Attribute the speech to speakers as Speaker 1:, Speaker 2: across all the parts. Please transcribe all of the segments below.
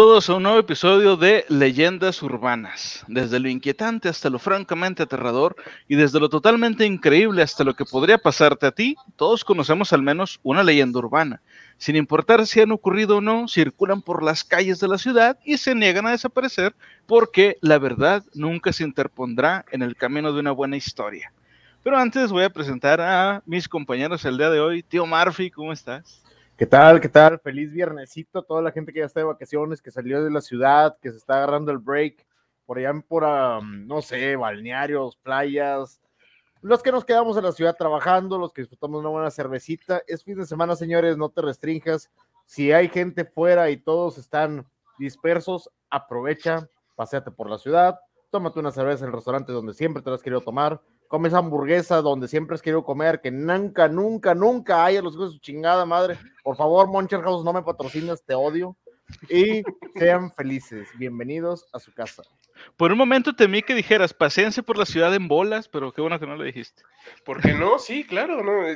Speaker 1: todos a un nuevo episodio de Leyendas Urbanas, desde lo inquietante hasta lo francamente aterrador y desde lo totalmente increíble hasta lo que podría pasarte a ti, todos conocemos al menos una leyenda urbana. Sin importar si han ocurrido o no, circulan por las calles de la ciudad y se niegan a desaparecer porque la verdad nunca se interpondrá en el camino de una buena historia. Pero antes voy a presentar a mis compañeros el día de hoy. Tío Murphy, ¿cómo estás?
Speaker 2: ¿Qué tal? ¿Qué tal? Feliz viernesito toda la gente que ya está de vacaciones, que salió de la ciudad, que se está agarrando el break, por allá por, no sé, balnearios, playas. Los que nos quedamos en la ciudad trabajando, los que disfrutamos una buena cervecita. Es fin de semana, señores, no te restringas. Si hay gente fuera y todos están dispersos, aprovecha, paséate por la ciudad, tómate una cerveza en el restaurante donde siempre te lo has querido tomar, comes hamburguesa donde siempre has querido comer, que nunca, nunca, nunca haya los hijos de su chingada madre. Por favor, Moncher House, no me patrocinas, te odio. Y sean felices. Bienvenidos a su casa.
Speaker 1: Por un momento temí que dijeras, paséense por la ciudad en bolas, pero qué bueno que no lo dijiste.
Speaker 3: ¿Por qué no? Sí, claro, no.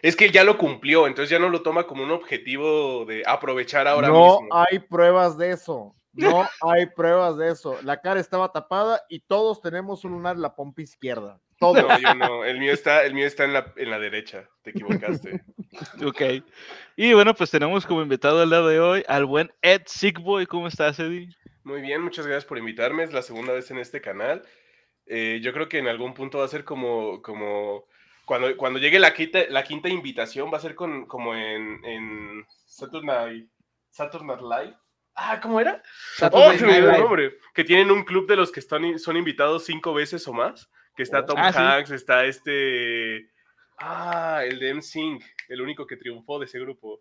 Speaker 3: Es que ya lo cumplió, entonces ya no lo toma como un objetivo de aprovechar ahora mismo.
Speaker 2: No hay pruebas de eso. No hay pruebas de eso. La cara estaba tapada y todos tenemos un lunar en la pompa izquierda.
Speaker 3: No, yo no. El mío está, el mío está en, la, en la derecha. Te equivocaste.
Speaker 1: ok. Y bueno, pues tenemos como invitado al lado de hoy al buen Ed Sickboy. ¿Cómo estás, Eddie?
Speaker 3: Muy bien, muchas gracias por invitarme. Es la segunda vez en este canal. Eh, yo creo que en algún punto va a ser como, como cuando, cuando llegue la quinta, la quinta invitación, va a ser con, como en, en Saturday, Saturday Live. Ah, ¿cómo era? Oh, se me el nombre. Que tienen un club de los que están, son invitados cinco veces o más que está Tom ah, Hanks, está este... Ah, el de NSYNC, el único que triunfó de ese grupo.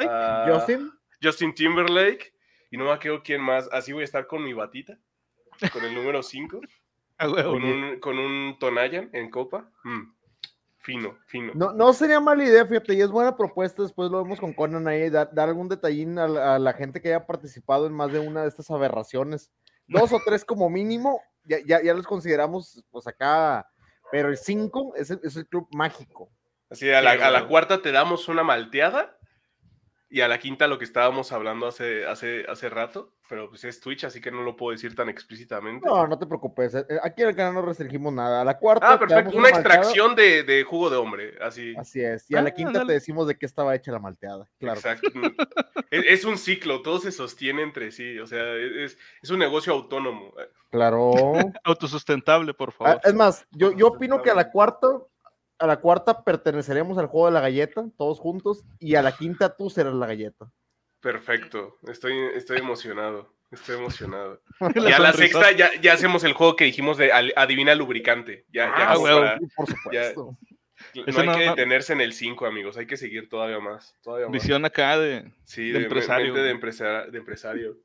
Speaker 2: Ah, Justin.
Speaker 3: Justin Timberlake. Y no me acuerdo quién más. Así voy a estar con mi batita, con el número 5. Ah, con, un, con un Tonayan en copa. Mm, fino, fino.
Speaker 2: No, no sería mala idea, fíjate, y es buena propuesta. Después lo vemos con Conan ahí, dar, algún detallín a a la, gente que haya participado en más de una de estas aberraciones. Dos o tres como mínimo, ya, ya, los consideramos, pues acá, pero el 5 es, es, el club mágico.
Speaker 3: Así, a la, a la, cuarta te damos una malteada y a la quinta lo que estábamos hablando hace, hace, hace rato, pero pues es Twitch, así que no lo puedo decir tan explícitamente.
Speaker 2: No, no te preocupes. Eh, aquí en el canal no restringimos nada. A la cuarta.
Speaker 3: Ah, perfecto. Una, extracción de, de, jugo de hombre. Así.
Speaker 2: Así es. Y a la ah, quinta te decimos de qué estaba hecha la malteada. Claro. Exacto.
Speaker 3: es, un ciclo, todo se sostiene entre sí. O sea, es, es un negocio autónomo.
Speaker 2: Claro.
Speaker 1: Autosustentable, por
Speaker 2: ah, favor. Es más, yo, yo opino que a la cuarta a la cuarta perteneceremos al juego de la galleta, todos juntos, y a la quinta tú serás la galleta.
Speaker 3: Perfecto, estoy, estoy emocionado, estoy emocionado. y a la sexta ya, ya, hacemos el juego que dijimos de adivina lubricante. Ya, ya,
Speaker 2: ah, por supuesto.
Speaker 3: no hay que detenerse en el 5, amigos, hay que seguir todavía más. Todavía
Speaker 1: Visión acá de,
Speaker 3: sí, de, empresario. de, de empresario.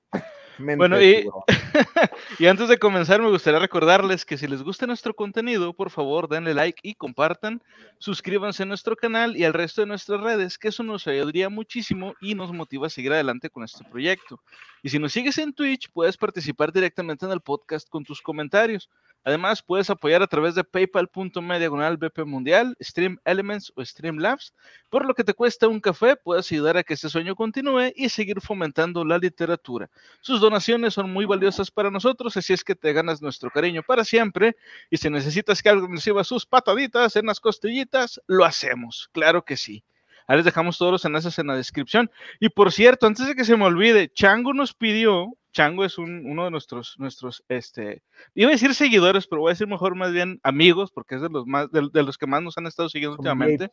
Speaker 1: Bueno, y, y, antes de comenzar, me gustaría recordarles que si les gusta nuestro contenido, por favor, denle like y compartan, suscríbanse a nuestro canal y al resto de nuestras redes, que eso nos ayudaría muchísimo y nos motiva a seguir adelante con este proyecto. Y si nos sigues en Twitch, puedes participar directamente en el podcast con tus comentarios. Además, puedes apoyar a través de paypal.me diagonal BP Mundial, Stream Elements o Streamlabs. Por lo que te cuesta un café, puedes ayudar a que este sueño continúe y seguir fomentando la literatura. Sus donaciones son muy valiosas para nosotros, así es que te ganas nuestro cariño para siempre. Y si necesitas que alguien reciba sus pataditas en las costillitas, lo hacemos. Claro que sí. Ahí les dejamos todos los enlaces en la descripción. Y por cierto, antes de que se me olvide, Chango nos pidió, Chango es uno de nuestros, nuestros, este, iba a decir seguidores, pero voy a decir mejor más bien amigos, porque es de los más, de, los que más nos han estado siguiendo últimamente.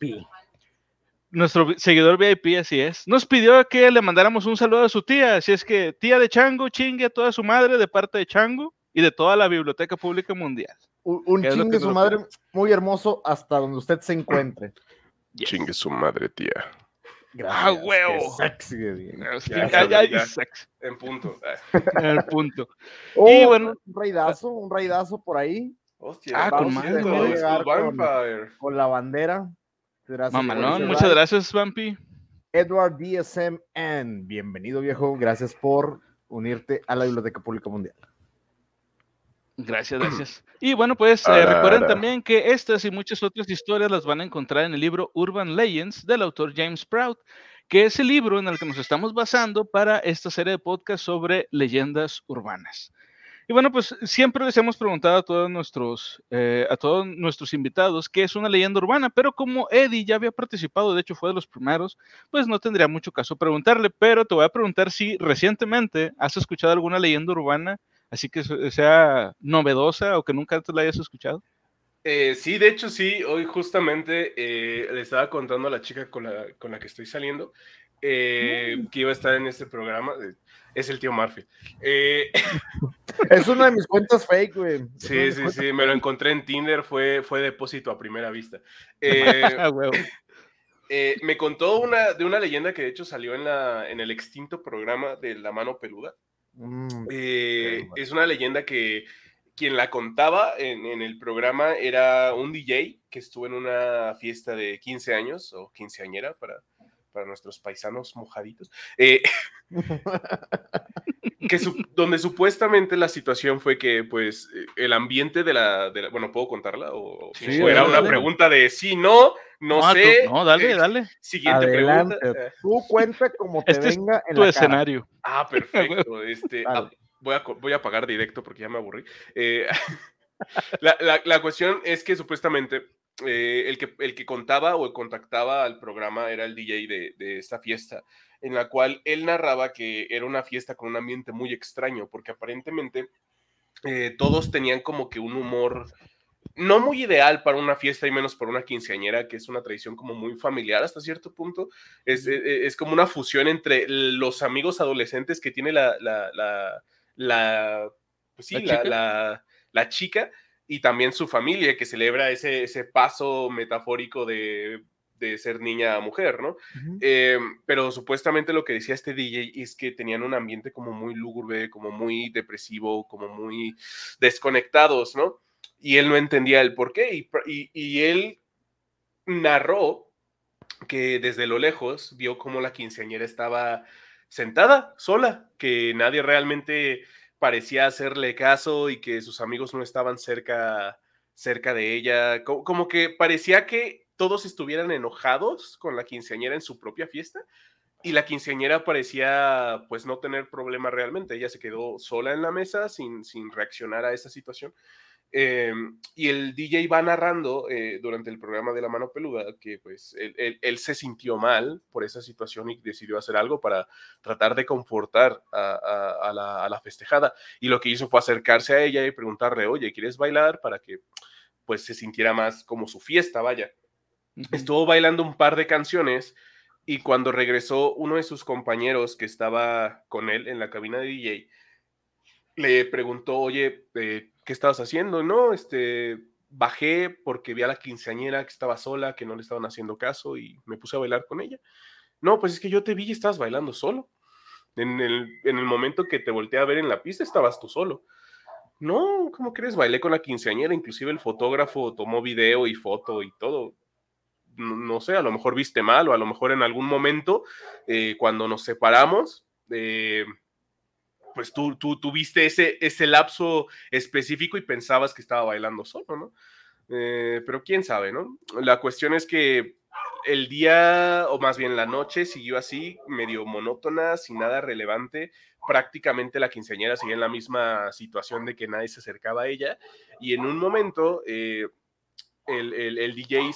Speaker 1: Nuestro seguidor VIP, así es. Nos pidió que le mandáramos un saludo a su tía, así es que tía de Chango, chingue a toda su madre de parte de Chango y de toda la Biblioteca Pública Mundial.
Speaker 2: Un, chingue su madre muy hermoso hasta donde usted se encuentre.
Speaker 3: Chingue su madre, tía.
Speaker 1: Gracias, ah, huevo.
Speaker 2: Sexy,
Speaker 3: En punto.
Speaker 1: en el punto.
Speaker 2: Oh, y bueno, un raidazo, un raidazo por ahí.
Speaker 3: Hostia, ah,
Speaker 1: con, madre,
Speaker 2: con, con, la bandera.
Speaker 1: Gracias, Mamalón, muchas gracias, Vampy.
Speaker 2: Edward DSMN, bienvenido viejo, gracias por unirte a la Biblioteca Pública Mundial.
Speaker 1: Gracias, gracias. Y bueno, pues eh, recuerden también que estas y muchas otras historias las van a encontrar en el libro Urban Legends del autor James Proud, que es el libro en el que nos estamos basando para esta serie de podcast sobre leyendas urbanas. Y bueno, pues siempre les hemos preguntado a todos nuestros, eh, a todos nuestros invitados qué es una leyenda urbana, pero como Eddie ya había participado, de hecho fue de los primeros, pues no tendría mucho caso preguntarle, pero te voy a preguntar si recientemente has escuchado alguna leyenda urbana, así que sea novedosa o que nunca antes la hayas escuchado.
Speaker 3: Eh, sí, de hecho sí, hoy justamente eh, le estaba contando a la chica con la, con la que estoy saliendo mm. que iba a estar en este programa es el tío Murphy. Eh,
Speaker 2: es una de mis cuentas fake, güey.
Speaker 3: Sí, sí, sí, me lo encontré en Tinder, fue, fue depósito a primera vista. Eh, eh, me contó una, de una leyenda que de hecho salió en, la, en el extinto programa de La Mano Peluda. Mm, es una leyenda que quien la contaba en, en, el programa era un DJ que estuvo en una fiesta de 15 años o quinceañera para para nuestros paisanos mojaditos, eh, que donde supuestamente la situación fue que, pues, eh, el ambiente de la, bueno, ¿puedo contarla? O, era una pregunta de sí, no, no, sé.
Speaker 1: no, dale, eh, dale.
Speaker 2: Siguiente pregunta. Tú cuenta como te este venga en
Speaker 1: tu escenario.
Speaker 3: Ah, perfecto. Este, ah, voy, a, voy a pagar directo porque ya me aburrí. la, la, la cuestión es que supuestamente eh, el, que, el que contaba o contactaba al programa era el DJ de, esta fiesta, en la cual él narraba que era una fiesta con un ambiente muy extraño, porque aparentemente eh, todos tenían como que un humor no muy ideal para una fiesta y menos para una quinceañera, que es una tradición como muy familiar hasta cierto punto. Es, e, es, como una fusión entre los amigos adolescentes que tiene la, la, la, la pues sí, la, la chica y también su familia que celebra ese, ese paso metafórico de, de ser niña a mujer, ¿no? Eh, pero supuestamente lo que decía este DJ es que tenían un ambiente como muy lúgubre, como muy depresivo, como muy desconectados, ¿no? Y él no entendía el por qué y, y él narró que desde lo lejos vio cómo la quinceañera estaba sentada sola, que nadie realmente parecía hacerle caso y que sus amigos no estaban cerca, cerca de ella. Como, que parecía que todos estuvieran enojados con la quinceañera en su propia fiesta y la quinceañera parecía pues no tener problema realmente. Ella se quedó sola en la mesa sin, sin reaccionar a esa situación. Em, y el DJ va narrando eh, durante el programa de La Mano Peluda que pues él, se sintió mal por esa situación y decidió hacer algo para tratar de confortar a, la, festejada. Y lo que hizo fue acercarse a ella y preguntarle, oye, ¿quieres bailar? Para que pues se sintiera más como su fiesta, vaya. Estuvo bailando un par de canciones y cuando regresó uno de sus compañeros que estaba con él en la cabina de DJ, le preguntó, oye, eh, ¿qué estabas haciendo? No, este, bajé porque vi a la quinceañera que estaba sola, que no le estaban haciendo caso y me puse a bailar con ella. No, pues es que yo te vi y estabas bailando solo. En el, en el momento que te volteé a ver en la pista estabas tú solo. No, ¿cómo crees? Bailé con la quinceañera, inclusive el fotógrafo tomó video y foto y todo. No, sé, a lo mejor viste mal o a lo mejor en algún momento, eh, cuando nos separamos, eh, pues tú, tú tuviste ese, ese lapso específico y pensabas que estaba bailando solo, ¿no? Eh, pero quién sabe, ¿no? La cuestión es que el día, o más bien la noche, siguió así, medio monótona, sin nada relevante. Prácticamente la quinceañera seguía en la misma situación de que nadie se acercaba a ella. Y en un momento, eh, el, DJ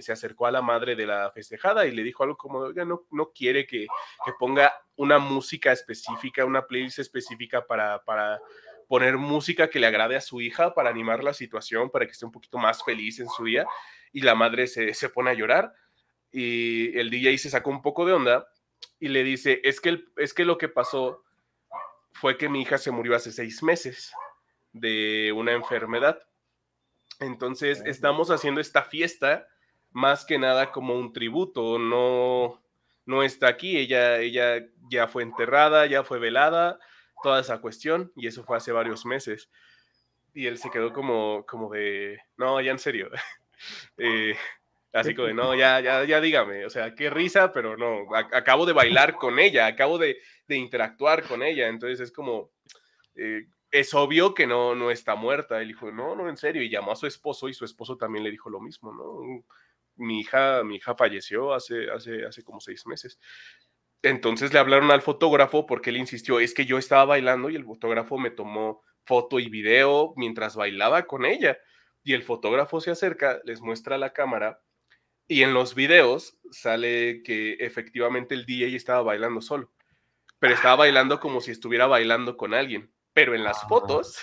Speaker 3: se, acercó a la madre de la festejada y le dijo algo como, oiga, no, no quiere que, ponga una música específica, una playlist específica para, para poner música que le agrade a su hija, para animar la situación, para que esté un poquito más feliz en su día. Y la madre se, se pone a llorar y el DJ se sacó un poco de onda y le dice, es que, es que lo que pasó fue que mi hija se murió hace seis meses de una enfermedad entonces, estamos haciendo esta fiesta más que nada como un tributo, no, no está aquí, ella, ella ya fue enterrada, ya fue velada, toda esa cuestión, y eso fue hace varios meses. Y él se quedó como, como de, no, ya en serio. Eh, así como de, no, ya, ya, ya dígame, o sea, qué risa, pero no, acabo de bailar con ella, acabo de, de interactuar con ella, entonces es como, eh, es obvio que no, no está muerta. Él dijo, no, no, en serio. Y llamó a su esposo y su esposo también le dijo lo mismo, ¿no? mi hija, mi hija falleció hace, hace, hace como seis meses. Entonces le hablaron al fotógrafo porque él insistió, es que yo estaba bailando y el fotógrafo me tomó foto y video mientras bailaba con ella. Y el fotógrafo se acerca, les muestra la cámara y en los videos sale que efectivamente el DJ estaba bailando solo, pero estaba bailando como si estuviera bailando con alguien. Pero en las
Speaker 2: Ah.
Speaker 3: fotos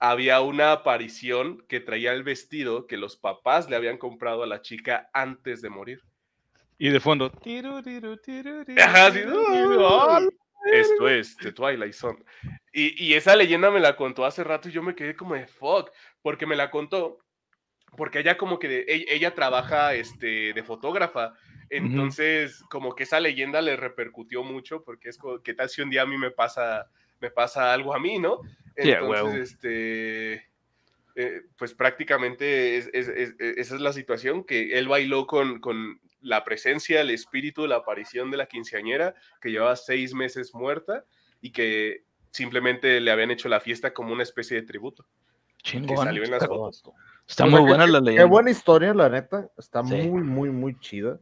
Speaker 3: había una aparición que traía el vestido que los papás le habían comprado a la chica antes de morir.
Speaker 1: Y de fondo. tiru, tiru, tiru, tiru,
Speaker 3: Ajá, sí,
Speaker 1: tiru, tiru, ¡ah,
Speaker 3: Esto es The Twilight Zone. Y, y esa leyenda me la contó hace rato y yo me quedé como de fuck, porque me la contó, porque ella como que, de- e- ella, trabaja este, de fotógrafa, entonces como que esa leyenda le repercutió mucho, porque es como, ¿qué tal si un día a mí me pasa, me pasa algo a mí, no? Entonces, este... eh, pues prácticamente es- es- es- es- esa es la situación, que él bailó con, con la presencia, el espíritu, la aparición de la quinceañera, que llevaba seis meses muerta y que simplemente le habían hecho la fiesta como una especie de tributo. Que
Speaker 1: Chingón.
Speaker 3: salió en las
Speaker 1: Está,
Speaker 3: fotos.
Speaker 1: está
Speaker 2: O
Speaker 1: muy buena
Speaker 2: qué-
Speaker 1: la
Speaker 2: Qué
Speaker 1: leyenda.
Speaker 2: buena historia, la neta. Está
Speaker 1: Sí.
Speaker 2: muy, muy, muy chida.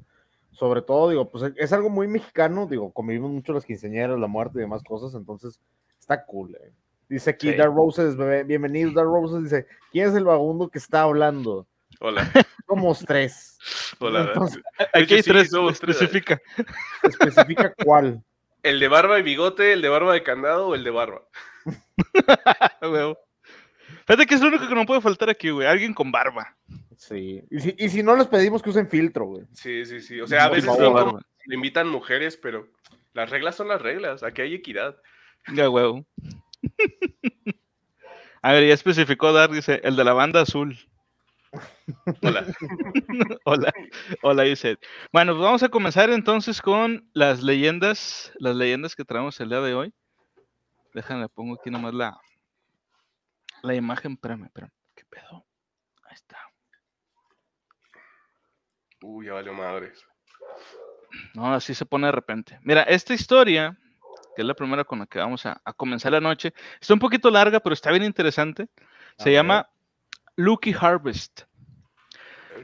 Speaker 2: Sobre todo, digo, pues es algo muy mexicano. Digo, convivimos mucho las quinceañeras, la muerte y demás cosas. Entonces, está cool. eh. Dice aquí
Speaker 1: Sí.
Speaker 2: Dark Roses, bebé, bienvenidos, Dark Roses. Dice: ¿Quién es el vagabundo que está hablando?
Speaker 3: Hola,
Speaker 2: Somos tres.
Speaker 3: hola.
Speaker 2: Entonces,
Speaker 1: Aquí hay
Speaker 3: sí,
Speaker 1: tres,
Speaker 3: somos tres.
Speaker 1: especifica.
Speaker 2: especifica cuál.
Speaker 3: ¿El de barba y bigote, el de barba de candado o el de barba?
Speaker 1: Fíjate que es lo único que no puede faltar aquí, güey. Alguien con barba.
Speaker 2: Sí. Y si, y si no les pedimos que usen filtro, güey.
Speaker 3: Sí, sí, sí. O sea, a veces le invitan mujeres, pero las reglas son las reglas. Aquí hay equidad.
Speaker 1: Ya, huevo. A ver, ya especificó Dar, dice, el de la banda azul.
Speaker 3: Hola.
Speaker 1: Hola, hola, dice. Bueno, pues vamos a comenzar entonces con las leyendas, las leyendas que traemos el día de hoy. Déjame, pongo aquí nomás la, la imagen, espérame, espérame, ¿qué pedo? Ahí está.
Speaker 3: Uy, ya valió madres.
Speaker 1: No, así se pone de repente. Mira, esta historia, que es la primera con la que vamos a, a comenzar la noche, está un poquito larga, pero está bien interesante. Se llama Lucky Harvest.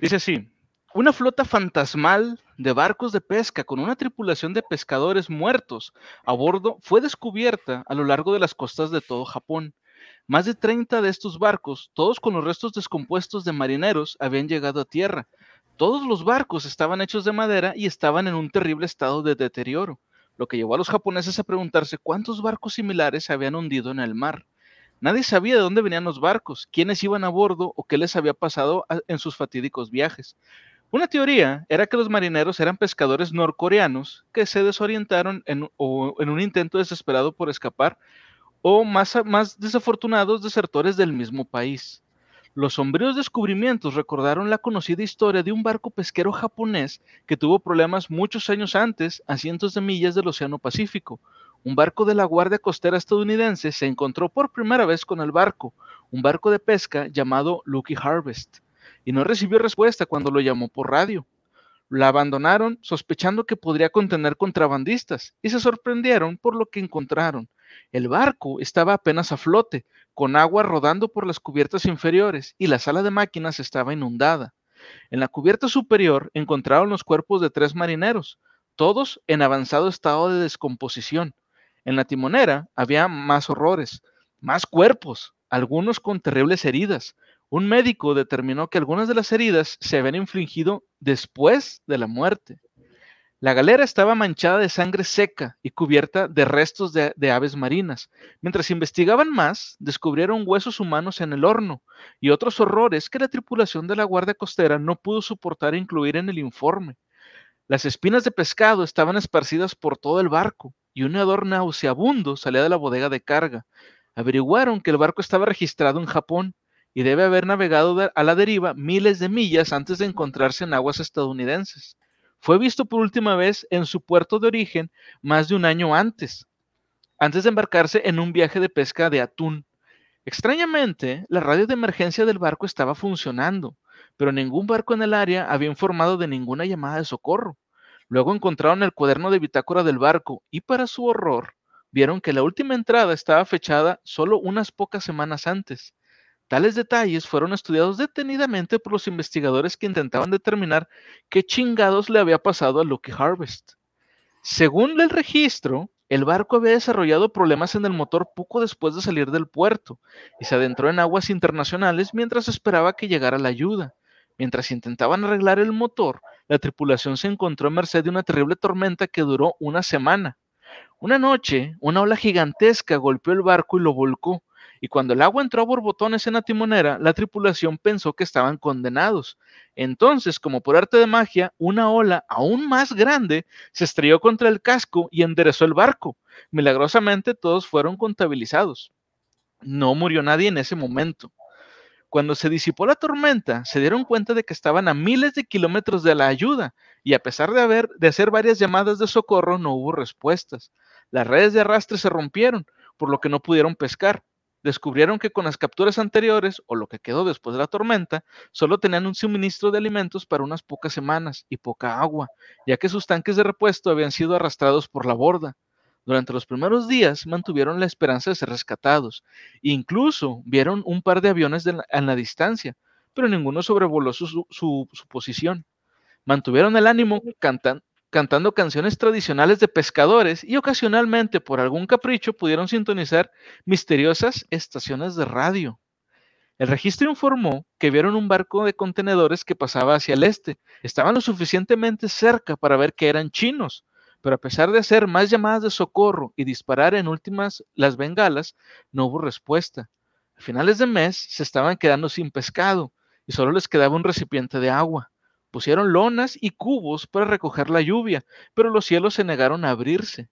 Speaker 1: Dice así, una flota fantasmal de barcos de pesca con una tripulación de pescadores muertos a bordo fue descubierta a lo largo de las costas de todo Japón. Más de 30 de estos barcos, todos con los restos descompuestos de marineros, habían llegado a tierra. Todos los barcos estaban hechos de madera y estaban en un terrible estado de deterioro, lo que llevó a los japoneses a preguntarse cuántos barcos similares se habían hundido en el mar. Nadie sabía de dónde venían los barcos, quiénes iban a bordo o qué les había pasado en sus fatídicos viajes. Una teoría era que los marineros eran pescadores norcoreanos que se desorientaron en, o en un intento desesperado por escapar, o más, más desafortunados desertores del mismo país. Los sombríos descubrimientos recordaron la conocida historia de un barco pesquero japonés que tuvo problemas muchos años antes a cientos de millas del Océano Pacífico. Un barco de la Guardia Costera estadounidense se encontró por primera vez con el barco, un barco de pesca llamado Lucky Harvest, y no recibió respuesta cuando lo llamó por radio. La abandonaron sospechando que podría contener contrabandistas y se sorprendieron por lo que encontraron. El barco estaba apenas a flote, con agua rodando por las cubiertas inferiores y la sala de máquinas estaba inundada. En la cubierta superior encontraron los cuerpos de tres marineros, todos en avanzado estado de descomposición. En la timonera había más horrores, más cuerpos, algunos con terribles heridas. Un médico determinó que algunas de las heridas se habían infligido después de la muerte. La galera estaba manchada de sangre seca y cubierta de restos de, aves marinas. Mientras investigaban más, descubrieron huesos humanos en el horno y otros horrores que la tripulación de la Guardia Costera no pudo soportar incluir en el informe. Las espinas de pescado estaban esparcidas por todo el barco y un hedor nauseabundo salía de la bodega de carga. Averiguaron que el barco estaba registrado en Japón y debe haber navegado a la deriva miles de millas antes de encontrarse en aguas estadounidenses. Fue visto por última vez en su puerto de origen más de un año antes, antes de embarcarse en un viaje de pesca de atún. Extrañamente, la radio de emergencia del barco estaba funcionando, pero ningún barco en el área había informado de ninguna llamada de socorro. Luego encontraron el cuaderno de bitácora del barco y para su horror vieron que la última entrada estaba fechada solo unas pocas semanas antes. Tales detalles fueron estudiados detenidamente por los investigadores que intentaban determinar qué chingados le había pasado a Lucky Harvest. Según el registro, el barco había desarrollado problemas en el motor poco después de salir del puerto y se adentró en aguas internacionales mientras esperaba que llegara la ayuda. Mientras intentaban arreglar el motor, la tripulación se encontró a merced de una terrible tormenta que duró una semana. Una noche, una ola gigantesca golpeó el barco y lo volcó, y cuando el agua entró a borbotones en la timonera, la tripulación pensó que estaban condenados. Entonces, como por arte de magia, una ola aún más grande se estrelló contra el casco y enderezó el barco. Milagrosamente todos fueron contabilizados. No murió nadie en ese momento. Cuando se disipó la tormenta, se dieron cuenta de que estaban a miles de kilómetros de la ayuda y a pesar de, haber, de hacer varias llamadas de socorro no hubo respuestas. Las redes de arrastre se rompieron, por lo que no pudieron pescar descubrieron que con las capturas anteriores, o lo que quedó después de la tormenta, solo tenían un suministro de alimentos para unas pocas semanas y poca agua, ya que sus tanques de repuesto habían sido arrastrados por la borda. Durante los primeros días mantuvieron la esperanza de ser rescatados. Incluso vieron un par de aviones de la, en la distancia, pero ninguno sobrevoló su, su, su posición. Mantuvieron el ánimo cantando cantando canciones tradicionales de pescadores y ocasionalmente por algún capricho pudieron sintonizar misteriosas estaciones de radio. El registro informó que vieron un barco de contenedores que pasaba hacia el este. Estaban lo suficientemente cerca para ver que eran chinos, pero a pesar de hacer más llamadas de socorro y disparar en últimas las bengalas, no hubo respuesta. A finales de mes se estaban quedando sin pescado y solo les quedaba un recipiente de agua. Pusieron lonas y cubos para recoger la lluvia, pero los cielos se negaron a abrirse.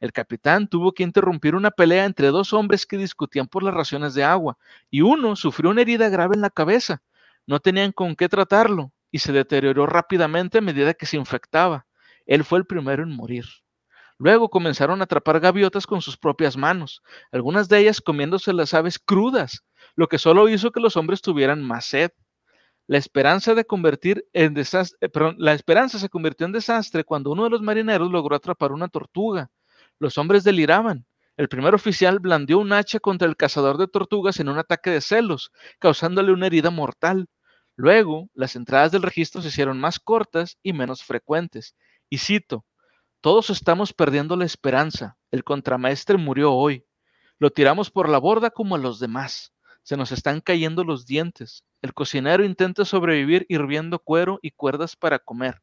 Speaker 1: El capitán tuvo que interrumpir una pelea entre dos hombres que discutían por las raciones de agua, y uno sufrió una herida grave en la cabeza. No tenían con qué tratarlo, y se deterioró rápidamente a medida que se infectaba. Él fue el primero en morir. Luego comenzaron a atrapar gaviotas con sus propias manos, algunas de ellas comiéndose las aves crudas, lo que solo hizo que los hombres tuvieran más sed. Eh, la esperanza se convirtió en desastre cuando uno de los marineros logró atrapar una tortuga. Los hombres deliraban. El primer oficial blandió un hacha contra el cazador de tortugas en un ataque de celos, causándole una herida mortal. Luego, las entradas del registro se hicieron más cortas y menos frecuentes. Y cito, todos estamos perdiendo la esperanza. El contramaestre murió hoy. Lo tiramos por la borda como a los demás. Se nos están cayendo los dientes. El cocinero intenta sobrevivir hirviendo cuero y cuerdas para comer.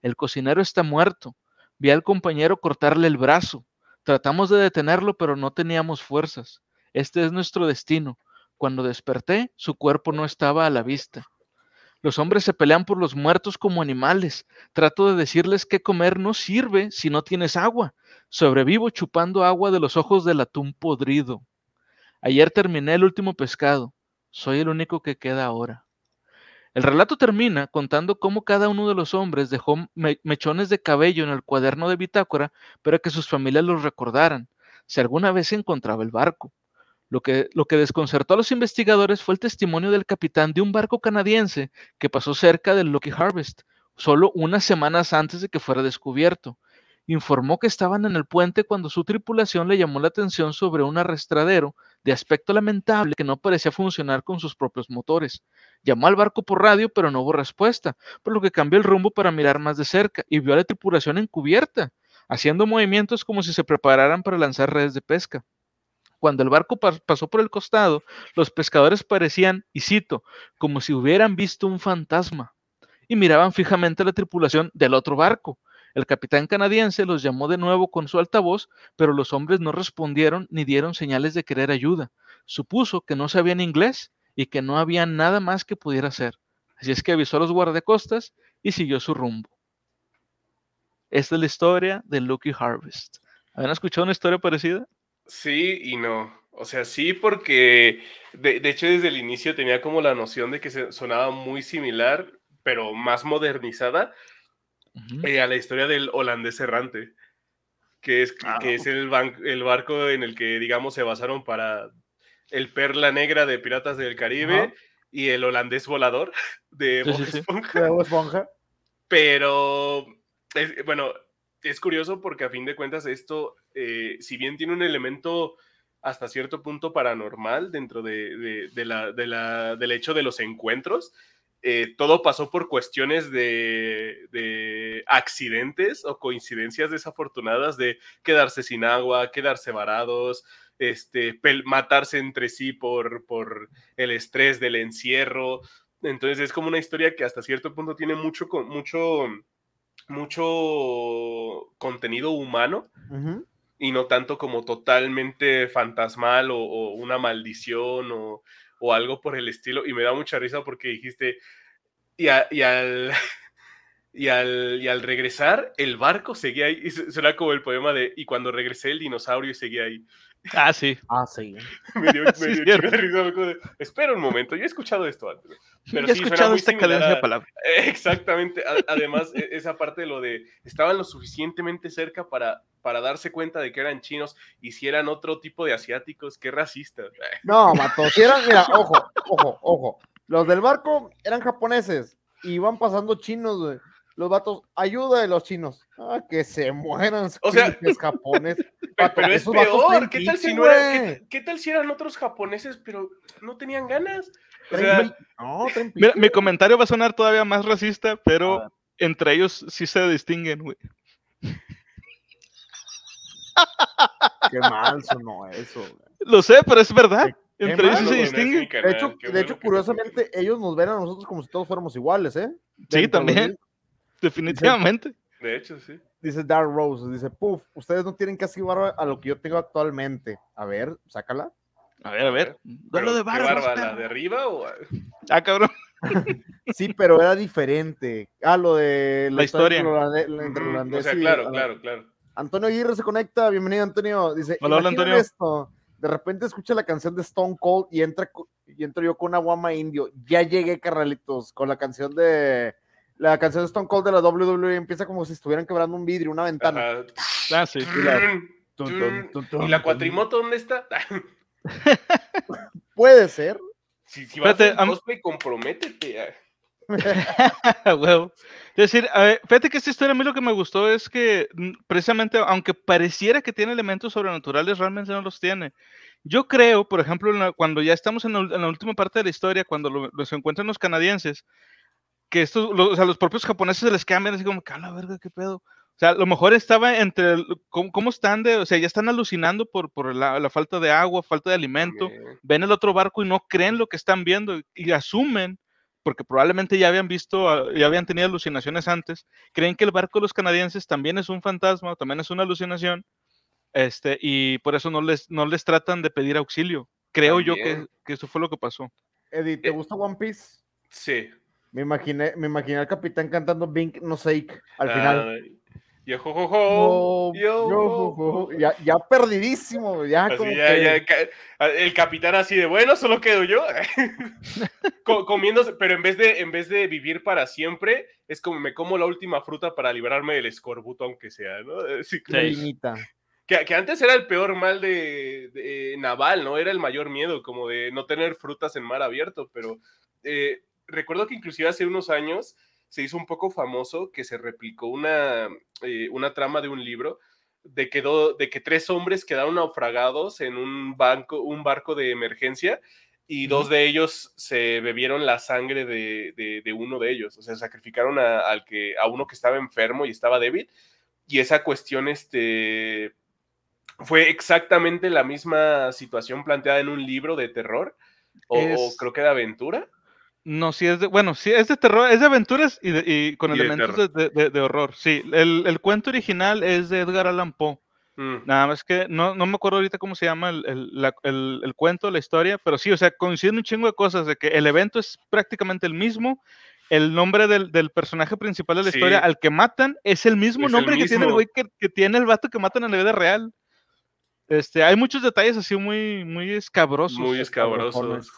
Speaker 1: El cocinero está muerto. Vi al compañero cortarle el brazo. Tratamos de detenerlo, pero no teníamos fuerzas. Este es nuestro destino. Cuando desperté, su cuerpo no estaba a la vista. Los hombres se pelean por los muertos como animales. Trato de decirles que comer no sirve si no tienes agua. Sobrevivo chupando agua de los ojos del atún podrido. Ayer terminé el último pescado. Soy el único que queda ahora. El relato termina contando cómo cada uno de los hombres dejó me mechones de cabello en el cuaderno de bitácora para que sus familias los recordaran, si alguna vez se encontraba el barco. Lo que, lo que desconcertó a los investigadores fue el testimonio del capitán de un barco canadiense que pasó cerca del Lucky Harvest, solo unas semanas antes de que fuera descubierto. Informó que estaban en el puente cuando su tripulación le llamó la atención sobre un arrastradero de aspecto lamentable que no parecía funcionar con sus propios motores. Llamó al barco por radio, pero no hubo respuesta, por lo que cambió el rumbo para mirar más de cerca y vio a la tripulación encubierta, haciendo movimientos como si se prepararan para lanzar redes de pesca. Cuando el barco pasó por el costado, los pescadores parecían, y cito, como si hubieran visto un fantasma, y miraban fijamente a la tripulación del otro barco, el capitán canadiense los llamó de nuevo con su altavoz, pero los hombres no respondieron ni dieron señales de querer ayuda. Supuso que no sabían inglés y que no había nada más que pudiera hacer. Así es que avisó a los guardacostas y siguió su rumbo. Esta es la historia de Lucky Harvest. ¿Habían escuchado una historia parecida?
Speaker 3: Sí y no. O sea, sí, porque de, de, hecho desde el inicio tenía como la noción de que sonaba muy similar, pero más modernizada uh -huh. a la historia del holandés errante, que es, ah, que es el, el, barco en el que, digamos, se basaron para el Perla Negra de Piratas del Caribe uh -huh. y el holandés volador de Bob
Speaker 2: sí,
Speaker 3: Esponja.
Speaker 2: Sí.
Speaker 3: Pero, es, bueno, es curioso porque a fin de cuentas esto, eh, si bien tiene un elemento hasta cierto punto paranormal dentro de, la, del hecho de los encuentros. Eh, todo pasó por cuestiones de, accidentes o coincidencias desafortunadas de quedarse sin agua, quedarse varados, este, matarse entre sí por, por el estrés del encierro. Entonces es como una historia que hasta cierto punto tiene mucho, mucho, mucho contenido humano y no tanto como totalmente fantasmal o, una maldición o, algo por el estilo. Y me da mucha risa porque dijiste, y, y al... Y al, y al, regresar, el barco seguía ahí. Y como el poema de Y cuando regresé, el dinosaurio seguía ahí.
Speaker 1: Ah, sí.
Speaker 2: Ah, sí.
Speaker 3: me dio, me dio risa. Espera un momento, yo he escuchado esto antes.
Speaker 1: Pero sí, he escuchado esta cadencia de palabras.
Speaker 3: Exactamente. Además, e, esa parte de lo de estaban lo suficientemente cerca para, para darse cuenta de que eran chinos y si eran otro tipo de asiáticos, qué racistas.
Speaker 2: No, Mato, si eran, mira, ojo, ojo, ojo. Los del barco eran japoneses y iban pasando chinos, güey los vatos, ayuda de los chinos. Ah, que se mueran.
Speaker 3: O sea,
Speaker 2: japoneses.
Speaker 3: pero es peor. ¿Qué tal, si no ¿qué, tal si eran otros japoneses, pero no tenían ganas?
Speaker 1: mi comentario va a sonar todavía más racista, pero entre ellos sí se distinguen, güey.
Speaker 2: Qué mal sonó eso.
Speaker 1: Lo sé, pero es verdad. Entre ellos sí se distinguen.
Speaker 2: de hecho, de hecho curiosamente, ellos nos ven a nosotros como si todos fuéramos iguales, ¿eh?
Speaker 1: Sí, también. Definitivamente.
Speaker 3: de hecho, sí.
Speaker 2: Dice Dark Rose, dice, puf, ustedes no tienen casi barba a lo que yo tengo actualmente. A ver, sácala.
Speaker 1: A ver, a ver.
Speaker 3: ¿Pero de barba? ¿La de arriba o...?
Speaker 1: Ah, cabrón.
Speaker 2: sí, pero era diferente. Ah, lo de
Speaker 1: la, historia.
Speaker 3: O sea, claro, claro, claro.
Speaker 2: Antonio Aguirre se conecta. Bienvenido, Antonio. Dice,
Speaker 1: hola, hola Antonio.
Speaker 2: Esto. De repente escucha la canción de Stone Cold y entra y entro yo con una guama indio. Ya llegué, carnalitos, con la canción de la canción de Stone Cold de la WWE empieza como si estuvieran quebrando un vidrio, una ventana.
Speaker 1: Ah, sí.
Speaker 3: Y la, cuatrimoto dónde está?
Speaker 2: Puede ser.
Speaker 3: Si, si vas a cosplay, comprométete.
Speaker 1: Es decir, fíjate que esta historia a mí lo que me gustó es que mm, precisamente, aunque pareciera que tiene elementos sobrenaturales, realmente no los tiene. Yo creo, por ejemplo, cuando ya estamos en la, última parte de la historia, cuando los encuentran los canadienses, que estos, o sea, los propios japoneses se les cambian así como, que a la verga, qué pedo. O sea, a lo mejor estaba entre, ¿cómo, están de, o sea, ya están alucinando por, por la, falta de agua, falta de alimento, ven el otro barco y no creen lo que están viendo y, asumen, porque probablemente ya habían visto, ah, ya habían tenido alucinaciones antes, creen que el barco de los canadienses también es un fantasma, también es una alucinación, este, y por eso no les, no les tratan de pedir auxilio. Creo yo que, que, eso fue lo que pasó.
Speaker 2: Eddie, ¿te eh, gusta One Piece?
Speaker 3: Sí.
Speaker 2: Me imaginé, me imaginé al capitán cantando Bink No Sake al final.
Speaker 3: Yo, jo, jo,
Speaker 2: yo, ya, ya, perdidísimo, ya,
Speaker 3: el capitán así de bueno, solo quedo yo comiéndose, pero en vez de en vez de vivir para siempre, es como me como la última fruta para librarme del escorbuto, aunque sea, ¿no?
Speaker 2: Sí,
Speaker 3: que, que, antes era el peor mal de, de, naval, ¿no? Era el mayor miedo, como de no tener frutas en mar abierto, pero eh, recuerdo que inclusive hace unos años se hizo un poco famoso que se replicó una, eh, una trama de un libro de, de que tres hombres quedaron naufragados en un, banco, un barco de emergencia y dos de ellos se bebieron la sangre de, de, uno de ellos, o sea, sacrificaron a, al que, a uno que estaba enfermo y estaba débil. Y esa cuestión este, fue exactamente la misma situación planteada en un libro de terror, o creo que de aventura.
Speaker 1: No, sí es de, bueno, sí es de terror, es de aventuras y, con elementos de, horror. Sí, el, cuento original es de Edgar Allan Poe. Mm. Nada más que no, me acuerdo ahorita cómo se llama el, cuento, la historia, pero sí, o sea, coinciden un chingo de cosas, de que el evento es prácticamente el mismo, el nombre del, personaje principal de la historia al que matan es el mismo nombre que tiene el güey que, tiene el vato que matan en la vida real. Este, hay muchos detalles así muy, muy escabrosos.
Speaker 3: Muy escabrosos.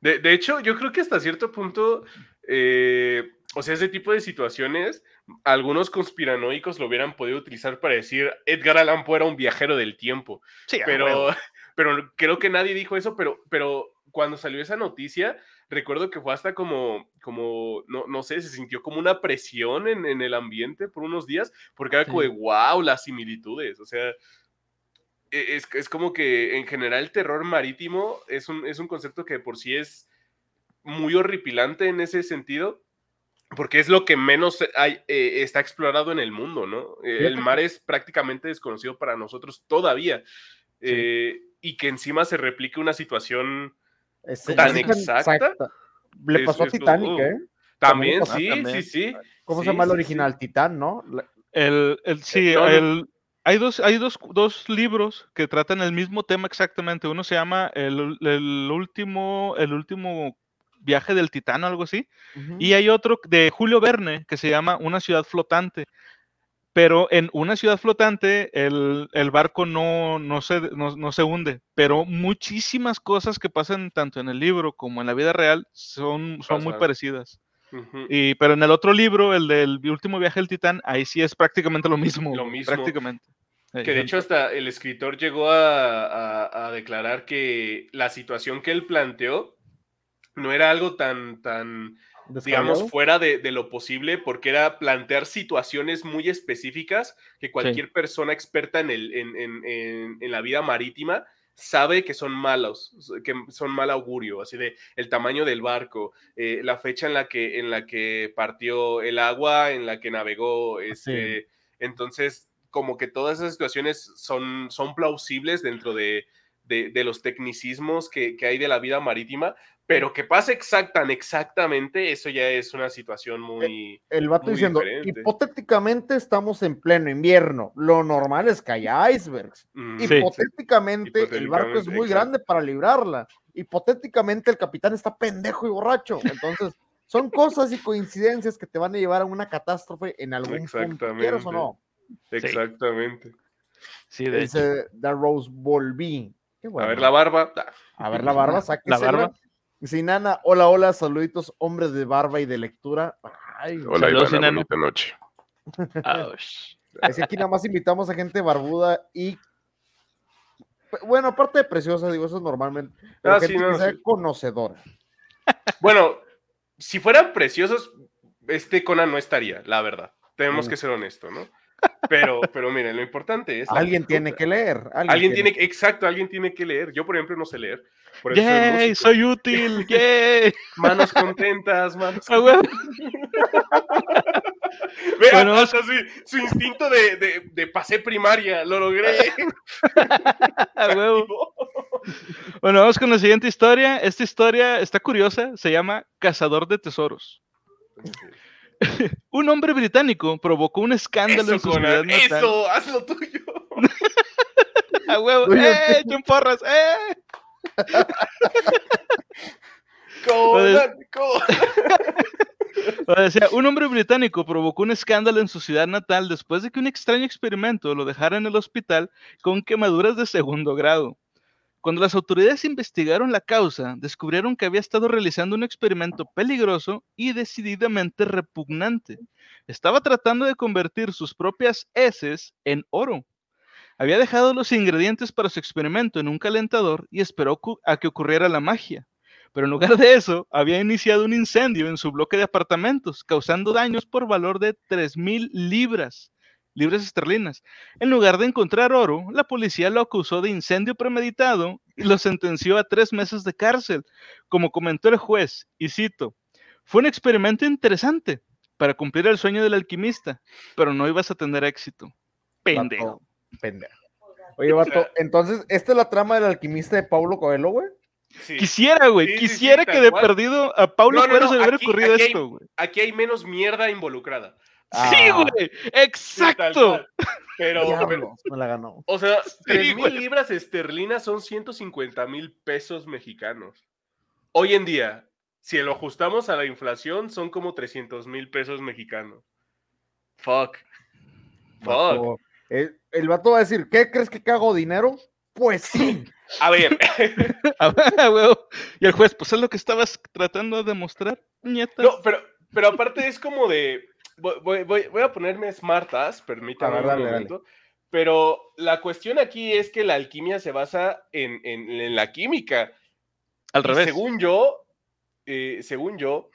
Speaker 3: De, hecho, yo creo que hasta cierto punto, eh, o sea, ese tipo de situaciones, algunos conspiranoicos lo hubieran podido utilizar para decir Edgar Allan Poe era un viajero del tiempo.
Speaker 1: Sí,
Speaker 3: pero, pero creo que nadie dijo eso, pero, pero cuando salió esa noticia, recuerdo que fue hasta como, como no, no sé, se sintió como una presión en, el ambiente por unos días, porque era como de, wow, las similitudes, o sea, es, es, como que en general el terror marítimo es un, es un concepto que por sí es muy horripilante en ese sentido, porque es lo que menos hay, eh, está explorado en el mundo, ¿no? Eh, el mar es prácticamente desconocido para nosotros todavía. Sí. Eh, y que encima se replique una situación es, tan exacta. exacta.
Speaker 2: Le pasó es, a Titanic, uh, ¿eh?
Speaker 3: También, sí, también. sí, sí.
Speaker 2: ¿Cómo
Speaker 3: sí,
Speaker 2: se llama el original?
Speaker 3: sí.
Speaker 2: Titán, ¿no?
Speaker 1: El, el sí, el, hay, dos, hay dos, dos, libros que tratan el mismo tema exactamente. Uno se llama El, el último, el último viaje del Titán o algo así. Uh -huh. Y hay otro de Julio Verne que se llama Una ciudad flotante. Pero en una ciudad flotante el, el barco no, no, se, no, no, se hunde. Pero muchísimas cosas que pasan tanto en el libro como en la vida real son, son muy parecidas. Uh -huh. y, pero en el otro libro, el del último viaje del Titán, ahí sí es prácticamente lo mismo.
Speaker 3: Lo mismo.
Speaker 1: Prácticamente.
Speaker 3: Que de hecho hasta el escritor llegó a, a, a declarar que la situación que él planteó no era algo tan, tan digamos, fuera de, de, lo posible, porque era plantear situaciones muy específicas que cualquier sí. persona experta en, el, en, en, en, en, la vida marítima sabe que son malos, que son mal augurio, así de el tamaño del barco, eh, la fecha en la, que, en la que partió el agua, en la que navegó, este, sí. entonces como que todas esas situaciones son, son plausibles dentro de, de, de los tecnicismos que, que, hay de la vida marítima, pero que pase exactan exactamente, eso ya es una situación muy.
Speaker 2: El, el vato muy diciendo, diferente. hipotéticamente estamos en pleno invierno. Lo normal es que haya icebergs. Mm, hipotéticamente, sí, sí. el barco es muy exacto. grande para librarla. Hipotéticamente, el capitán está pendejo y borracho. Entonces, son cosas y coincidencias que te van a llevar a una catástrofe en algún punto, ¿quieres o no?
Speaker 3: Exactamente.
Speaker 2: Sí, de Dice hecho. The Rose Volví.
Speaker 3: Bueno. A ver la barba.
Speaker 2: A ver la barba, sáquese la barba. Sin Nana, hola, hola, saluditos, hombres de barba y de lectura.
Speaker 4: Ay, hola, Ivana, Ivana. bonita noche.
Speaker 2: es que aquí nada más invitamos a gente barbuda y bueno, aparte de preciosa, digo, eso normalmente, pero ah, gente sí, no, que sea sí. conocedora.
Speaker 3: Bueno, si fueran preciosos, este Conan no estaría, la verdad. Tenemos mm. que ser honestos, ¿no? Pero, pero miren, lo importante es.
Speaker 2: Alguien tiene que leer.
Speaker 3: Alguien, alguien tiene... tiene, exacto, alguien tiene que leer. Yo, por ejemplo, no sé leer.
Speaker 1: Por ¡Yay! Soy, soy, útil. ¡Yay!
Speaker 3: Manos contentas, manos contentas. Vean, bueno, hasta su, su, instinto de, de, de, pasé primaria, lo logré.
Speaker 1: bueno, vamos con la siguiente historia. Esta historia está curiosa, se llama Cazador de Tesoros. un hombre británico provocó un escándalo
Speaker 3: eso,
Speaker 1: en su ciudad
Speaker 3: natal. Eso, haz lo tuyo.
Speaker 1: A huevo, ¡eh! John Porras, ¡eh!
Speaker 3: Conan,
Speaker 1: o un hombre británico provocó un escándalo en su ciudad natal después de que un extraño experimento lo dejara en el hospital con quemaduras de segundo grado. Cuando las autoridades investigaron la causa, descubrieron que había estado realizando un experimento peligroso y decididamente repugnante. Estaba tratando de convertir sus propias heces en oro. Había dejado los ingredientes para su experimento en un calentador y esperó a que ocurriera la magia. Pero en lugar de eso, había iniciado un incendio en su bloque de apartamentos, causando daños por valor de 3.000 libras libras esterlinas. En lugar de encontrar oro, la policía lo acusó de incendio premeditado y lo sentenció a tres meses de cárcel. Como comentó el juez, y cito, fue un experimento interesante para cumplir el sueño del alquimista, pero no ibas a tener éxito. Pendejo.
Speaker 2: Pendejo. Oye, Bato, entonces, ¿esta es la trama del alquimista de Paulo Coelho, güey?
Speaker 1: Sí. Quisiera, güey, sí, quisiera sí, que de perdido a no, no, Coelho se le hubiera ocurrido
Speaker 3: aquí
Speaker 1: esto, güey.
Speaker 3: Aquí hay menos mierda involucrada.
Speaker 1: Sí, güey, exacto.
Speaker 3: Sí, pero,
Speaker 2: Diablo, me la ganó.
Speaker 3: O sea, sí, 3 mil libras esterlinas son 150 mil pesos mexicanos. Hoy en día, si lo ajustamos a la inflación, son como 300 mil pesos mexicanos. Fuck. Fuck.
Speaker 2: El, el, vato va a decir, ¿qué crees que cago dinero? Pues sí.
Speaker 3: A ver.
Speaker 1: a ver y el juez, pues es lo que estabas tratando de demostrar,
Speaker 3: nietas. No, pero, pero aparte es como de voy, voy, voy, a ponerme smartas, permítame ver, dale, un momento. Dale. Pero la cuestión aquí es que la alquimia se basa en, en, en la química.
Speaker 1: Al y revés.
Speaker 3: Según yo, eh, según yo,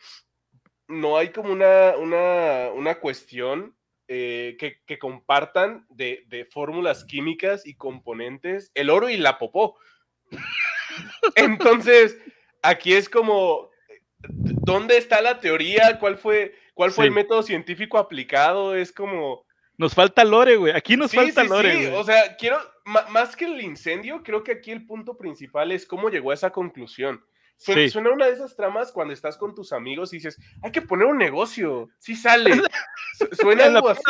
Speaker 3: no hay como una, una, una cuestión eh, que, compartan de, de fórmulas químicas y componentes el oro y la popó. Entonces, aquí es como, ¿dónde está la teoría? ¿Cuál fue, cuál fue el método científico aplicado? Es como...
Speaker 1: Nos falta lore, güey. Aquí nos falta lore. Sí.
Speaker 3: O sea, quiero, más que el incendio, creo que aquí el punto principal es cómo llegó a esa conclusión. Suena, una de esas tramas cuando estás con tus amigos y dices, hay que poner un negocio. Sí sale. Suena algo así.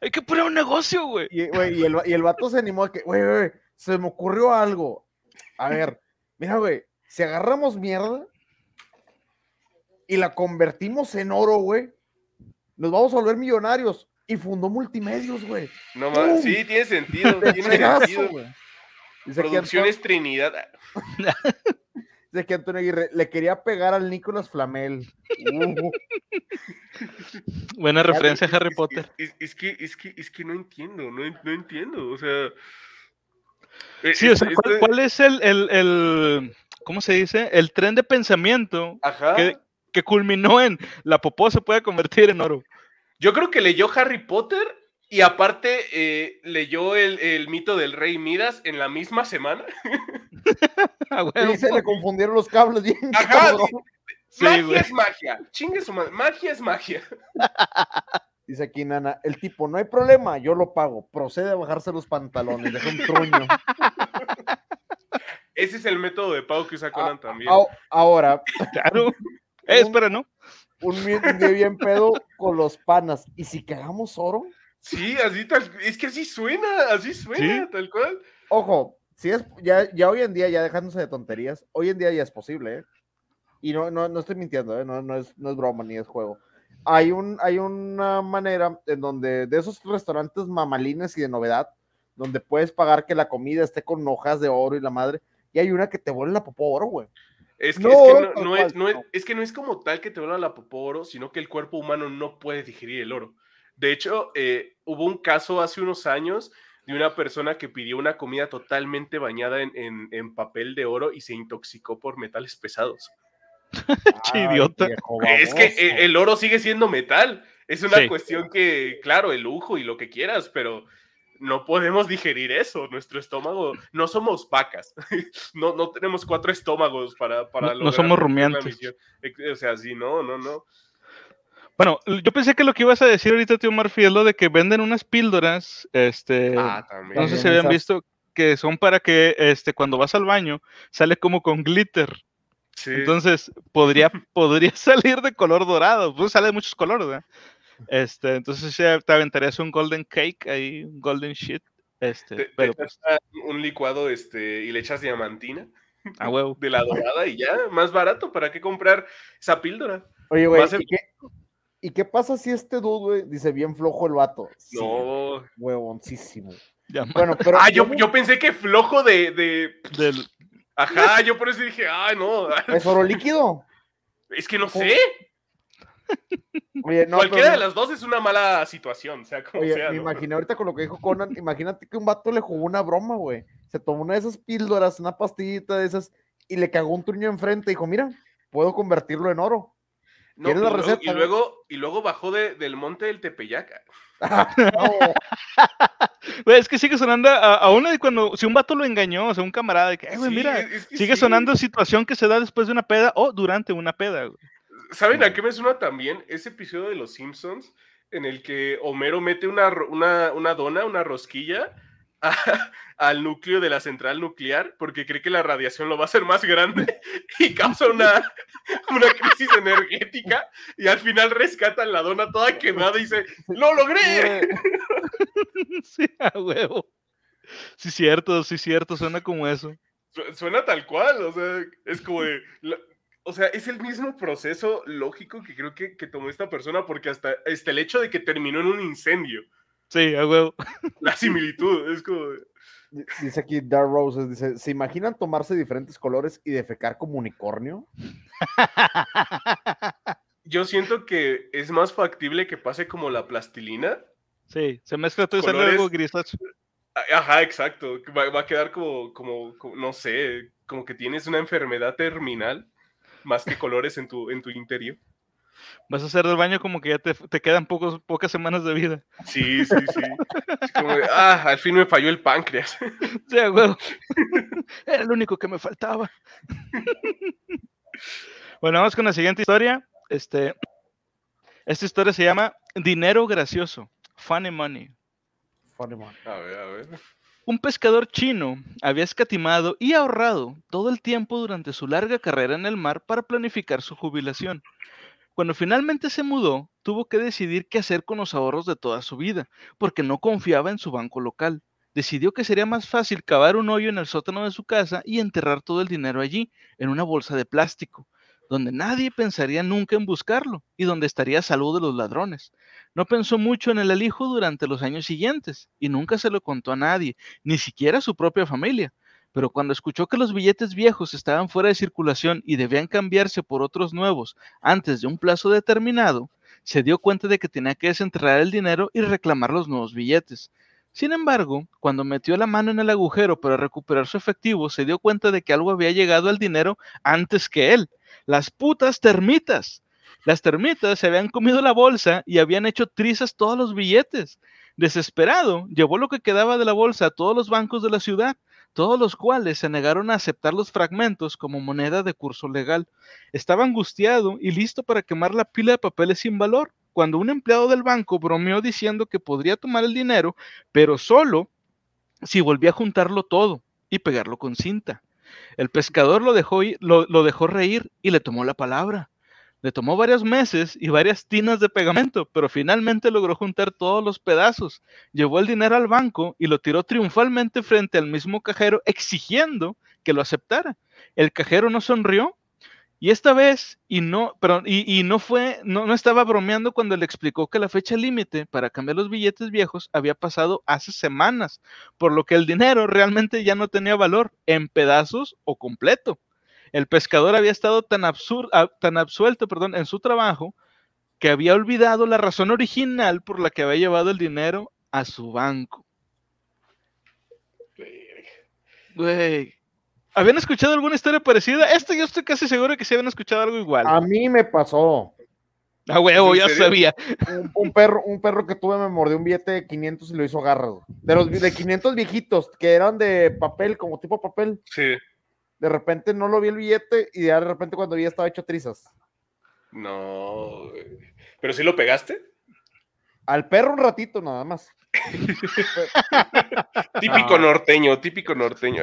Speaker 1: hay que poner un negocio, güey.
Speaker 2: Y, y, el, y el vato se animó a que, güey, güey, se me ocurrió algo. A ver, mira, güey, si agarramos mierda y la convertimos en oro, güey, nos vamos a volver millonarios. Y fundó multimedios, güey.
Speaker 3: No más, sí, tiene sentido. tiene sentido. Güey. Producciones Trinidad.
Speaker 2: Dice que Antonio Aguirre le quería pegar al Nicolás Flamel. Uh.
Speaker 1: Buena referencia a Harry Potter.
Speaker 3: Es, que, es, que, es que no entiendo, no, no entiendo. O sea.
Speaker 1: E, sí, o sea, ¿cuál, es el, el, el, ¿cómo se dice? El tren de pensamiento Que, que culminó en la popó se puede convertir en oro.
Speaker 3: Yo creo que leyó Harry Potter y aparte eh, leyó el, mito del rey Midas en la misma semana.
Speaker 2: y se le confundieron los cables bien. Ajá,
Speaker 3: magia es magia. Chingue su madre. Magia es magia.
Speaker 2: Dice aquí Nana, el tipo, no hay problema, yo lo pago. Procede a bajarse los pantalones, deja un truño.
Speaker 3: Ese es el método de pago que usa Conan también.
Speaker 2: ahora.
Speaker 1: Claro. Eh, espera, ¿no?
Speaker 2: un día bien pedo con los panas. ¿Y si cagamos oro?
Speaker 3: Sí, así tal, es que así suena, así suena, tal cual.
Speaker 2: Ojo, si es, ya, ya hoy en día, ya dejándose de tonterías, hoy en día ya es posible, ¿eh? Y no, no, no estoy mintiendo, ¿eh? no, no, es, no es broma ni es juego. Hay, un, hay una manera en donde de esos restaurantes mamalines y de novedad, donde puedes pagar que la comida esté con hojas de oro y la madre, y hay una que te vuelve la popó oro, güey.
Speaker 3: Es que, no, es, que no, es, como tal que te vuelva la popó oro, sino que el cuerpo humano no puede digerir el oro. De hecho, eh, hubo un caso hace unos años de una persona que pidió una comida totalmente bañada en, papel de oro y se intoxicó por metales pesados.
Speaker 1: idiota.
Speaker 3: Es que e, el oro sigue siendo metal. Es una cuestión que, claro, el lujo y lo que quieras, pero no podemos digerir eso. Nuestro estómago, no somos vacas, no, no tenemos cuatro estómagos para, para
Speaker 1: no, no somos rumiantes.
Speaker 3: O sea, sí, no, no, no.
Speaker 1: Bueno, yo pensé que lo que ibas a decir ahorita, tío Murphy, es lo de que venden unas píldoras, este, ah, no sé si habían visto, que son para que, este, cuando vas al baño, sale como con glitter. Sí. Entonces, podría, podría salir de color dorado, pues sale de muchos colores, ¿verdad? Este, entonces te aventarías un golden cake ahí, un golden shit. Este, pero
Speaker 3: pues un licuado este, y le echas diamantina.
Speaker 1: A huevo.
Speaker 3: De la dorada y ya, más barato. ¿Para qué comprar esa píldora?
Speaker 2: Oye, güey, ¿y, qué, pasa si este dude, dice bien flojo el vato?
Speaker 3: No.
Speaker 2: huevoncísimo.
Speaker 3: bueno, pero. Ah, yo, yo, pensé que flojo de. de... Del... Ajá, yo por eso dije, ay, no.
Speaker 2: ¿Es oro líquido?
Speaker 3: Es que no sé. Cualquiera de las dos es una mala situación, sea como
Speaker 2: oye,
Speaker 3: sea.
Speaker 2: Me imaginé ahorita con lo que dijo Conan, imagínate que un vato le jugó una broma, güey. Se tomó una de esas píldoras, una pastillita de esas, y le cagó un truño enfrente y dijo, mira, puedo convertirlo en oro.
Speaker 3: No, la receta? Y luego, y luego bajó del monte del Tepeyaca.
Speaker 1: es que sigue sonando a, uno de cuando, si un vato lo engañó, o sea, un camarada, de que, mira, sigue sonando situación que se da después de una peda o durante una peda, güey.
Speaker 3: ¿Saben a qué me suena también? Ese episodio de Los Simpsons en el que Homero mete una, una, dona, una rosquilla al núcleo de la central nuclear porque cree que la radiación lo va a hacer más grande y causa una, una crisis energética y al final rescatan la dona toda quemada y dice, ¡lo logré!
Speaker 1: Sí, a huevo. Sí, cierto, sí, cierto, suena como eso.
Speaker 3: Suena tal cual, o sea, es como de, o sea, es el mismo proceso lógico que creo que, tomó esta persona, porque hasta, el hecho de que terminó en un incendio.
Speaker 1: Sí, a huevo.
Speaker 3: La similitud, es como.
Speaker 2: Dice aquí Dark Roses, dice, ¿se imaginan tomarse diferentes colores y defecar como unicornio?
Speaker 3: Yo siento que es más factible que pase como la plastilina.
Speaker 1: Sí, se mezcla todo y sale algo grisáceo.
Speaker 3: Ajá, exacto. Va, va, a quedar como, como, no sé, como que tienes una enfermedad terminal más que colores en tu, en tu interior.
Speaker 1: Vas a hacer del baño como que ya te, quedan pocos, pocas semanas de vida.
Speaker 3: Sí, sí, sí. Es como de, ah, al fin me falló el páncreas.
Speaker 1: Sí, güey. Era el único que me faltaba. Bueno, vamos con la siguiente historia. Este, esta historia se llama Dinero Gracioso. Funny Money.
Speaker 2: Funny Money.
Speaker 3: A ver, a ver.
Speaker 1: Un pescador chino había escatimado y ahorrado todo el tiempo durante su larga carrera en el mar para planificar su jubilación. Cuando finalmente se mudó, tuvo que decidir qué hacer con los ahorros de toda su vida, porque no confiaba en su banco local. Decidió que sería más fácil cavar un hoyo en el sótano de su casa y enterrar todo el dinero allí, en una bolsa de plástico, donde nadie pensaría nunca en buscarlo y donde estaría a salvo de los ladrones. No pensó mucho en el alijo durante los años siguientes y nunca se lo contó a nadie, ni siquiera a su propia familia pero cuando escuchó que los billetes viejos estaban fuera de circulación y debían cambiarse por otros nuevos antes de un plazo determinado, se dio cuenta de que tenía que desenterrar el dinero y reclamar los nuevos billetes. Sin embargo, cuando metió la mano en el agujero para recuperar su efectivo, se dio cuenta de que algo había llegado al dinero antes que él. Las putas termitas. Las termitas se habían comido la bolsa y habían hecho trizas todos los billetes. Desesperado, llevó lo que quedaba de la bolsa a todos los bancos de la ciudad todos los cuales se negaron a aceptar los fragmentos como moneda de curso legal. Estaba angustiado y listo para quemar la pila de papeles sin valor, cuando un empleado del banco bromeó diciendo que podría tomar el dinero, pero solo si volvía a juntarlo todo y pegarlo con cinta. El pescador lo dejó, lo, lo dejó reír y le tomó la palabra. Le tomó varios meses y varias tinas de pegamento, pero finalmente logró juntar todos los pedazos. Llevó el dinero al banco y lo tiró triunfalmente frente al mismo cajero, exigiendo que lo aceptara. El cajero no sonrió y esta vez, y no, pero, y, no fue, no, no, estaba bromeando cuando le explicó que la fecha límite para cambiar los billetes viejos había pasado hace semanas, por lo que el dinero realmente ya no tenía valor en pedazos o completo. El pescador había estado tan, ah, tan absuelto perdón, en su trabajo que había olvidado la razón original por la que había llevado el dinero a su banco. Güey. ¿Habían escuchado alguna historia parecida? Esto yo estoy casi seguro que sí habían escuchado algo igual.
Speaker 2: A mí me pasó.
Speaker 1: A huevo, ya sabía.
Speaker 2: Un, perro, un perro que tuve me mordió un billete de 500 y lo hizo garras. De los de 500 viejitos, que eran de papel, como tipo papel.
Speaker 3: Sí
Speaker 2: de repente no lo vi el billete y de repente cuando vi estaba hecho trizas.
Speaker 3: No, pero si lo pegaste.
Speaker 2: Al perro un ratito nada más.
Speaker 3: típico norteño, típico norteño.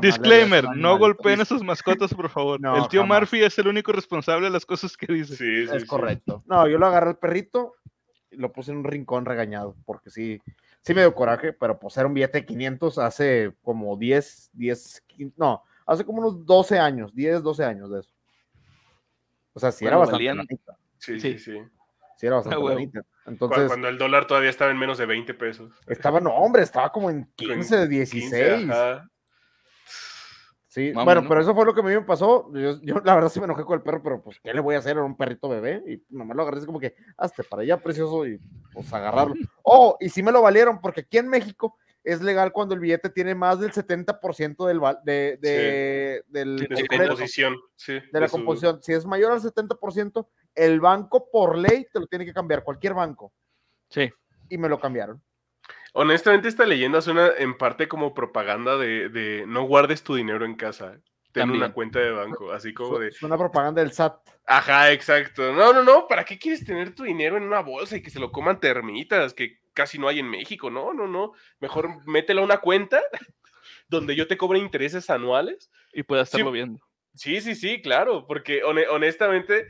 Speaker 1: Disclaimer, no golpeen a sus mascotas, por favor. el tío Murphy es el único responsable de las cosas que dice.
Speaker 2: Sí, es correcto. No, yo lo agarré al perrito y lo puse en un rincón regañado, porque sí, sí me dio coraje, pero pues era un billete de 500 hace como 10, 10, no, hace como unos 12 años, 10, 12 años de eso. O sea, sí era bastante
Speaker 3: Sí, sí, sí.
Speaker 2: Sí era bastante bonita. Entonces,
Speaker 3: cuando el dólar todavía estaba en menos de 20 pesos.
Speaker 2: Estaba, no, hombre, estaba como en 15, 16. sí, bueno, pero eso fue lo que a mí me pasó. Yo, la verdad sí me enojé con el perro, pero pues, ¿qué le voy a hacer? Era un perrito bebé. Y nomás lo agarré así como que, hazte para allá, precioso, y pues agarrarlo. Oh, y sí me lo valieron, porque aquí en México es legal cuando el billete tiene más del 70% del, de, de,
Speaker 3: de la composición.
Speaker 2: de la composición. Si es mayor al 70%, el banco por ley te lo tiene que cambiar, cualquier banco.
Speaker 1: Sí.
Speaker 2: Y me lo cambiaron.
Speaker 3: Honestamente, esta leyenda suena en parte como propaganda de, de no guardes tu dinero en casa. Ten una cuenta de banco, así como de.
Speaker 2: Es una propaganda del SAT.
Speaker 3: Ajá, exacto. No, no, no. ¿Para qué quieres tener tu dinero en una bolsa y que se lo coman termitas? Que casi no hay en México. No, no, no. Mejor mételo a una cuenta donde yo te cobre intereses anuales.
Speaker 1: Y pueda estarlo viendo.
Speaker 3: Sí, sí, sí, claro. Porque honestamente.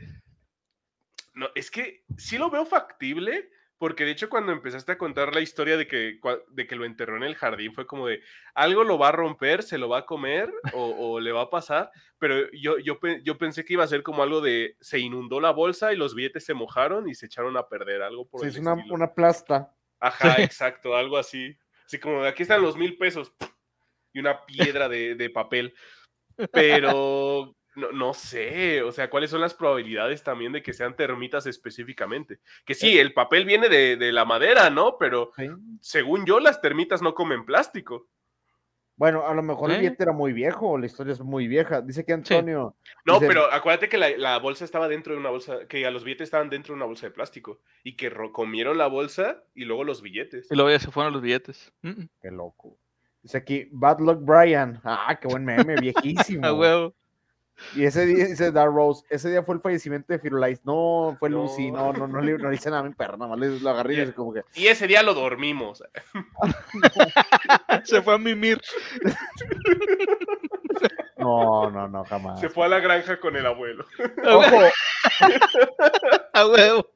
Speaker 3: No, es que sí lo veo factible porque de hecho cuando empezaste a contar la historia de que, de que lo enterró en el jardín, fue como de, algo lo va a romper, se lo va a comer o, le va a pasar, pero yo, yo, yo, pensé que iba a ser como algo de, se inundó la bolsa y los billetes se mojaron y se echaron a perder, algo por
Speaker 2: sí, es una, una, plasta.
Speaker 3: Ajá, exacto, algo así. Así como de aquí están los mil pesos y una piedra de, de papel. Pero no, no, sé, o sea, cuáles son las probabilidades también de que sean termitas específicamente. Que sí, el papel viene de, la madera, ¿no? Pero según yo, las termitas no comen plástico.
Speaker 2: Bueno, a lo mejor el ¿Eh? billete era muy viejo, la historia es muy vieja. Dice que Antonio.
Speaker 3: No, pero acuérdate que la, bolsa estaba dentro de una bolsa, que los billetes estaban dentro de una bolsa de plástico y que comieron la bolsa y luego los billetes.
Speaker 1: Y luego ya se fueron los billetes.
Speaker 2: Qué loco. Dice aquí, Bad Luck Brian. Ah, qué buen meme, viejísimo. A huevo. Y ese día, dice Dark Rose, ese día fue el fallecimiento de Firulais. No, fue Lucy, no, no, no, le, no dice nada a mi perro, nada más le lo agarré y,
Speaker 3: y
Speaker 2: como que.
Speaker 3: Y ese día lo dormimos.
Speaker 1: Se fue a mimir.
Speaker 2: No, no, no, jamás.
Speaker 3: Se fue a la granja con el abuelo.
Speaker 2: ¡Ojo! a huevo.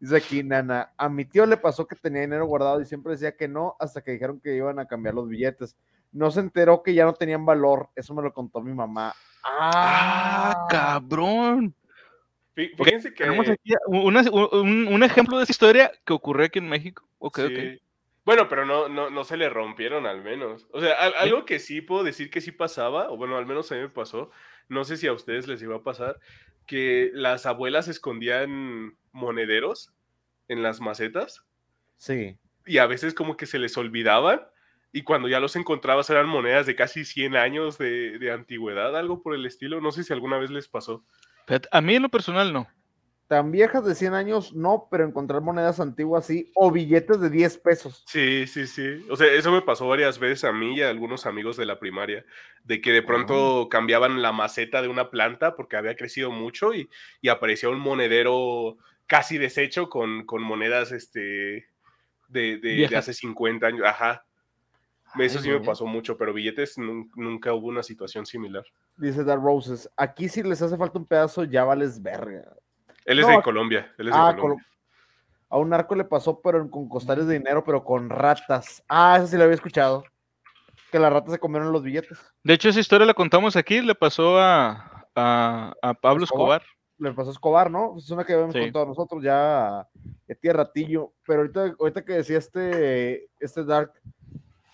Speaker 2: Dice aquí, Nana, a mi tío le pasó que tenía dinero guardado y siempre decía que no hasta que dijeron que iban a cambiar los billetes. No se enteró que ya no tenían valor. Eso me lo contó mi mamá.
Speaker 1: ¡Ah, cabrón! Fíjense que. Tenemos aquí un, ejemplo de esa historia que ocurrió aquí en México. Okay,
Speaker 3: Bueno, pero no, no, no se le rompieron al menos. O sea, algo que sí puedo decir que sí pasaba, o bueno, al menos a mí me pasó, no sé si a ustedes les iba a pasar, que las abuelas escondían monederos en las macetas.
Speaker 2: Sí.
Speaker 3: Y a veces como que se les olvidaban y cuando ya los encontrabas eran monedas de casi 100 años de, antigüedad, algo por el estilo. No sé si alguna vez les pasó.
Speaker 1: A mí en lo personal no.
Speaker 2: Tan viejas de 100 años no, pero encontrar monedas antiguas sí, o billetes de 10 pesos.
Speaker 3: Sí, sí, sí. O sea, eso me pasó varias veces a mí y a algunos amigos de la primaria, de que de pronto cambiaban la maceta de una planta porque había crecido mucho y, aparecía un monedero casi deshecho con, monedas este, de, de hace 50 años. Ajá. Eso sí me pasó mucho, pero billetes nunca hubo una situación similar.
Speaker 2: Dice Dar Roses, aquí si les hace falta un pedazo ya vales verga.
Speaker 3: Él es de Colombia, él es de ah, Colombia.
Speaker 2: A un narco le pasó, pero con costales de dinero, pero con ratas. Ah, eso sí lo había escuchado. Que las ratas se comieron los billetes.
Speaker 1: De hecho, esa historia la contamos aquí, le pasó a, a, Pablo Escobar.
Speaker 2: Le pasó a Escobar, ¿no? Es una que habíamos contado nosotros ya, de tierra ratillo. Pero ahorita, ahorita que decía este, este Dark,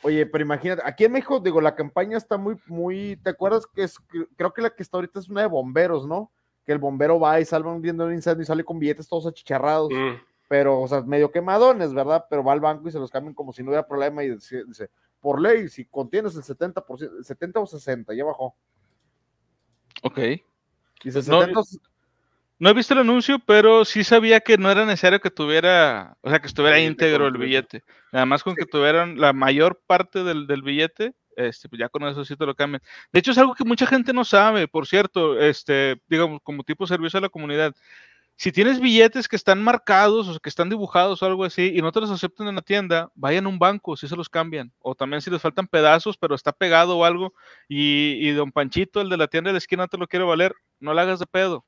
Speaker 2: Oye, pero imagínate, aquí en México, digo, la campaña está muy, muy, ¿te acuerdas que es, creo que la que está ahorita es una de bomberos, ¿no? Que el bombero va y salva viendo un incendio y sale con billetes todos achicharrados, mm. pero, o sea, medio quemadones, ¿verdad? Pero va al banco y se los cambian como si no hubiera problema y dice, por ley, si contienes el 70%, 70 o 60, ya bajó.
Speaker 1: Ok. Dice 70, no he visto el anuncio, pero sí sabía que no era necesario que tuviera, o sea, que estuviera íntegro el billete. Además, con que tuvieran la mayor parte del, billete, este, pues ya con eso sí te lo cambian. De hecho, es algo que mucha gente no sabe, por cierto, este, digamos, como tipo servicio a la comunidad. Si tienes billetes que están marcados o que están dibujados o algo así y no te los aceptan en la tienda, vayan a un banco, si se los cambian. O también si les faltan pedazos, pero está pegado o algo, y, y don Panchito, el de la tienda de la esquina, te lo quiere valer, no le hagas de pedo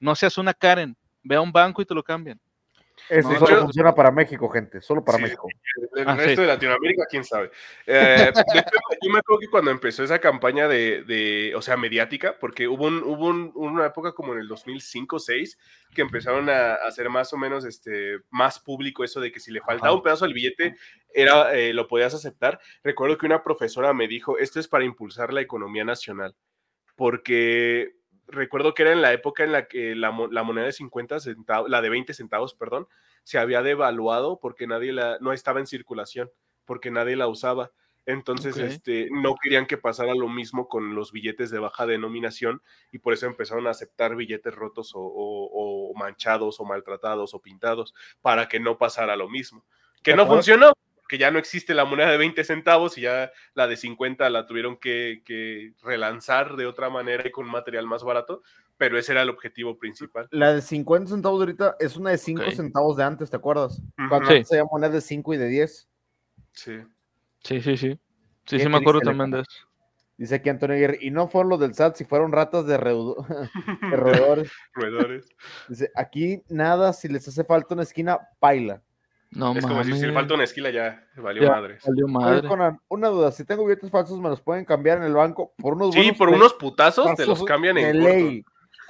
Speaker 1: no seas una Karen, ve a un banco y te lo cambian.
Speaker 2: Eso solo funciona para México, gente, solo para México.
Speaker 3: El, ah, resto de Latinoamérica, quién sabe. Eh, yo me acuerdo que cuando empezó esa campaña de, o sea, mediática, porque hubo, hubo una época como en el 2005 2006 que empezaron a, hacer más o menos este, más público eso de que si le faltaba un pedazo del billete, era, eh, lo podías aceptar. Recuerdo que una profesora me dijo, esto es para impulsar la economía nacional, porque recuerdo que era en la época en la que la, moneda de 50 centavos, la de 20 centavos, perdón, se había devaluado porque nadie la, no estaba en circulación, porque nadie la usaba. Entonces, este, no querían que pasara lo mismo con los billetes de baja denominación y por eso empezaron a aceptar billetes rotos o manchados o maltratados o pintados para que no pasara lo mismo. Que no funcionó, que ya no existe la moneda de 20 centavos y ya la de 50 la tuvieron que, relanzar de otra manera y con material más barato, pero ese era el objetivo principal.
Speaker 2: La de 50 centavos ahorita es una de 5 centavos de antes, ¿te acuerdas? Cuando se llama moneda de 5 y de 10.
Speaker 3: Sí.
Speaker 1: Sí, sí, sí. Sí, sí me acuerdo también de eso.
Speaker 2: Dice aquí Antonio Aguirre, y no fueron los del SAT, si fueron ratas de, roedores.
Speaker 3: roedores.
Speaker 2: Dice, aquí nada, si les hace falta una esquina, paila.
Speaker 3: No, es como si, si le falta una esquila ya valió madre.
Speaker 2: Valió madre. una duda, si tengo billetes falsos, ¿me los pueden cambiar en el banco por unos
Speaker 3: Sí, por unos putazos te los cambian en ley.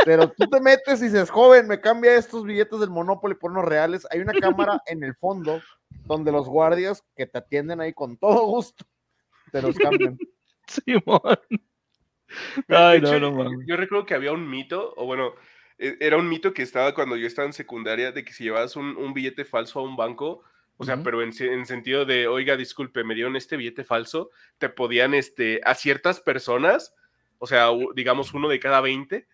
Speaker 2: Pero tú te metes y dices, joven, me cambia estos billetes del Monopoly por unos reales. Hay una cámara en el fondo donde los guardias que te atienden ahí con todo gusto te los cambian.
Speaker 3: Simón. Ay, no, no, Yo recuerdo que había un mito, o bueno, era un mito que estaba cuando yo estaba en secundaria, de que si llevabas un, billete falso a un banco, O sea, pero en, en, sentido de, oiga, disculpe, me dieron este billete falso, te podían, este, a ciertas personas, o sea, digamos uno de cada 20,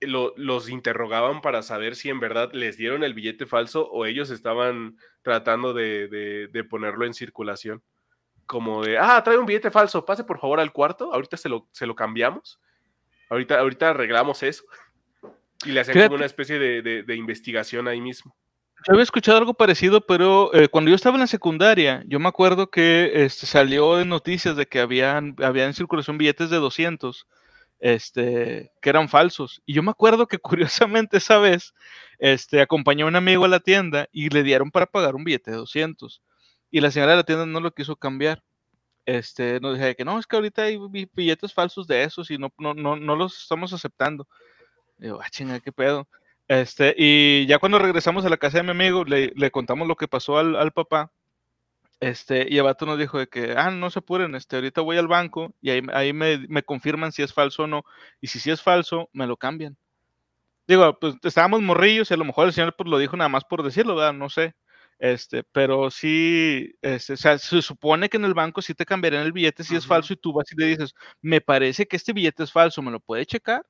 Speaker 3: los interrogaban para saber si en verdad les dieron el billete falso o ellos estaban tratando de, ponerlo en circulación. Como de, ah, trae un billete falso, pase por favor al cuarto, ahorita se lo, se lo cambiamos, ahorita, ahorita arreglamos eso. Y le como una especie de, investigación ahí mismo.
Speaker 1: Yo había escuchado algo parecido, pero eh, cuando yo estaba en la secundaria, yo me acuerdo que este, salió en noticias de que habían, había en circulación billetes de 200 este, que eran falsos. Y yo me acuerdo que curiosamente esa vez, este, acompañó a un amigo a la tienda y le dieron para pagar un billete de 200. Y la señora de la tienda no lo quiso cambiar. Este, nos dije que no, es que ahorita hay billetes falsos de esos y no, no, no, no los estamos aceptando. Yo, ah, chinga, qué pedo. Este, y ya cuando regresamos a la casa de mi amigo, le, le contamos lo que pasó al, al papá este, y el vato nos dijo de que, ah, no se apuren, este, ahorita voy al banco y ahí, ahí me, me, confirman si es falso o no. Y si sí es falso, me lo cambian. Digo, pues estábamos morrillos y a lo mejor el señor pues, lo dijo nada más por decirlo, ¿verdad? No sé. Este, pero sí, este, o sea, se supone que en el banco sí te cambiarían el billete si es falso y tú vas y le dices, me parece que este billete es falso, ¿me lo puede checar?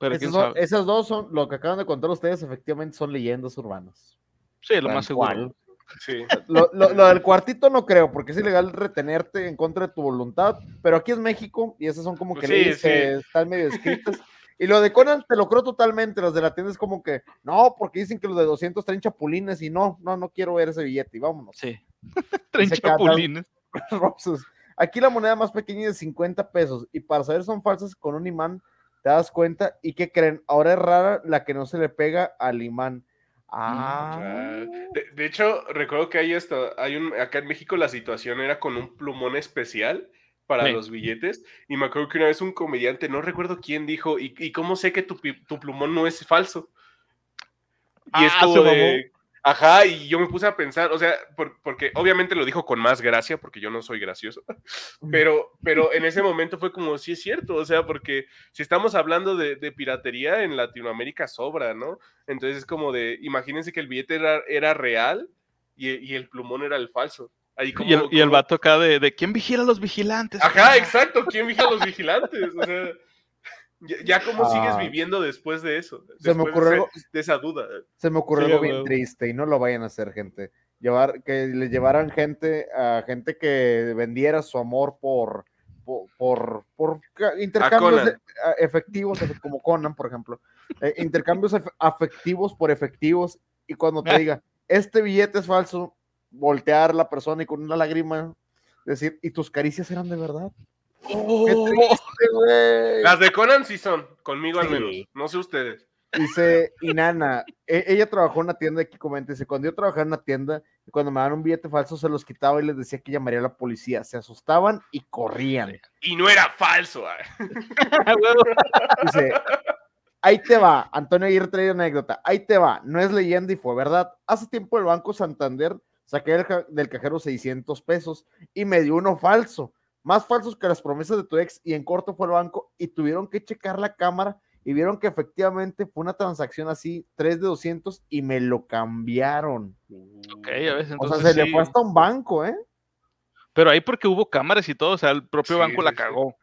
Speaker 2: Pero esas dos son, lo que acaban de contar ustedes, efectivamente son leyendas urbanas.
Speaker 1: Sí, lo más seguro.
Speaker 2: Sí. Lo, del cuartito no creo, porque es ilegal retenerte en contra de tu voluntad, pero aquí es México y esas son como que leyes que están medio escritas. Y lo de Conan te lo creo totalmente, los de la tienda es como que, no, porque dicen que los de 200 traen chapulines y no, no, no quiero ver ese billete y vámonos.
Speaker 1: Sí, traen chapulines.
Speaker 2: Aquí la moneda más pequeña es de 50 pesos y para saber son falsas con un imán te das cuenta y que creen, ahora es rara la que no se le pega al imán. Ah.
Speaker 3: De, hecho, recuerdo que hay esto, hay un, acá en México la situación era con un plumón especial para los billetes. Y me acuerdo que una vez un comediante, no recuerdo quién dijo, ¿y, cómo sé que tu, tu, plumón no es falso? Y es ah, como de, Ajá, y yo me puse a pensar, o sea, porque obviamente lo dijo con más gracia, porque yo no soy gracioso, pero, pero en ese momento fue como, sí es cierto, o sea, porque si estamos hablando de, piratería en Latinoamérica sobra, ¿no? Entonces es como de, imagínense que el billete era, era real y, el plumón era el falso.
Speaker 1: Ahí como, y, el, y el vato acá de, de, ¿quién vigila a los vigilantes?
Speaker 3: Ajá, exacto, ¿quién vigila a los vigilantes? O sea... Ya, cómo sigues ah. viviendo después de eso, se me ocurrió de, esa duda.
Speaker 2: Se me ocurrió algo bien triste y no lo vayan a hacer, gente. Llevar, que le llevaran gente a gente que vendiera su amor por, por, por, intercambios efectivos, como Conan, por ejemplo. Eh, intercambios afectivos por efectivos y cuando te diga, este billete es falso, voltear la persona y con una lágrima decir, ¿y tus caricias eran de verdad?
Speaker 3: Oh. Las de Conan sí son, conmigo al menos. No sé ustedes.
Speaker 2: Dice Inana, e, ella trabajó en una tienda, aquí comenta, dice, cuando yo trabajaba en una tienda, cuando me daban un billete falso se los quitaba y les decía que llamaría a la policía, se asustaban y corrían.
Speaker 3: Y no era falso. Ah.
Speaker 2: dice, ahí te va, Antonio Aguirre trae anécdota, ahí te va, no es leyenda y fue verdad. Hace tiempo el Banco Santander saqué del cajero 600 pesos y me dio uno falso más falsos que las promesas de tu ex y en corto fue el banco y tuvieron que checar la cámara y vieron que efectivamente fue una transacción así, 3 de 200 y me lo cambiaron.
Speaker 1: Ok, a veces
Speaker 2: entonces. O sea, se le fue hasta un banco, ¿eh?
Speaker 1: Pero ahí porque hubo cámaras y todo, o sea, el propio banco la cagó.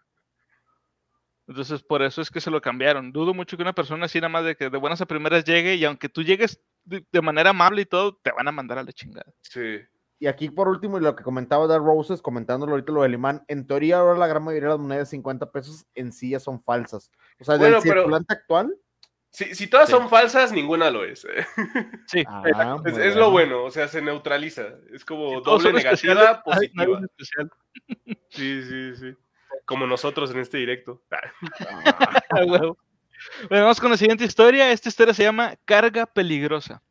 Speaker 1: Entonces, por eso es que se lo cambiaron. Dudo mucho que una persona así nada más de que de buenas a primeras llegue y aunque tú llegues de, de manera amable y todo, te van a mandar a la chingada.
Speaker 3: Sí.
Speaker 2: Y aquí por último, y lo que comentaba de Roses, comentándolo ahorita lo del imán, en teoría ahora la gran mayoría de las monedas de 50 pesos en sí ya son falsas. O sea, del circulante actual.
Speaker 3: Si, si todas son falsas, ninguna lo es. ¿eh?
Speaker 1: Sí.
Speaker 3: Ah, es, lo bueno, o sea, se neutraliza. Es como doble negativa, positiva. Sí, sí, sí. Como nosotros en este directo.
Speaker 1: Ah, bueno, vamos con la siguiente historia. Esta historia se llama Carga Peligrosa.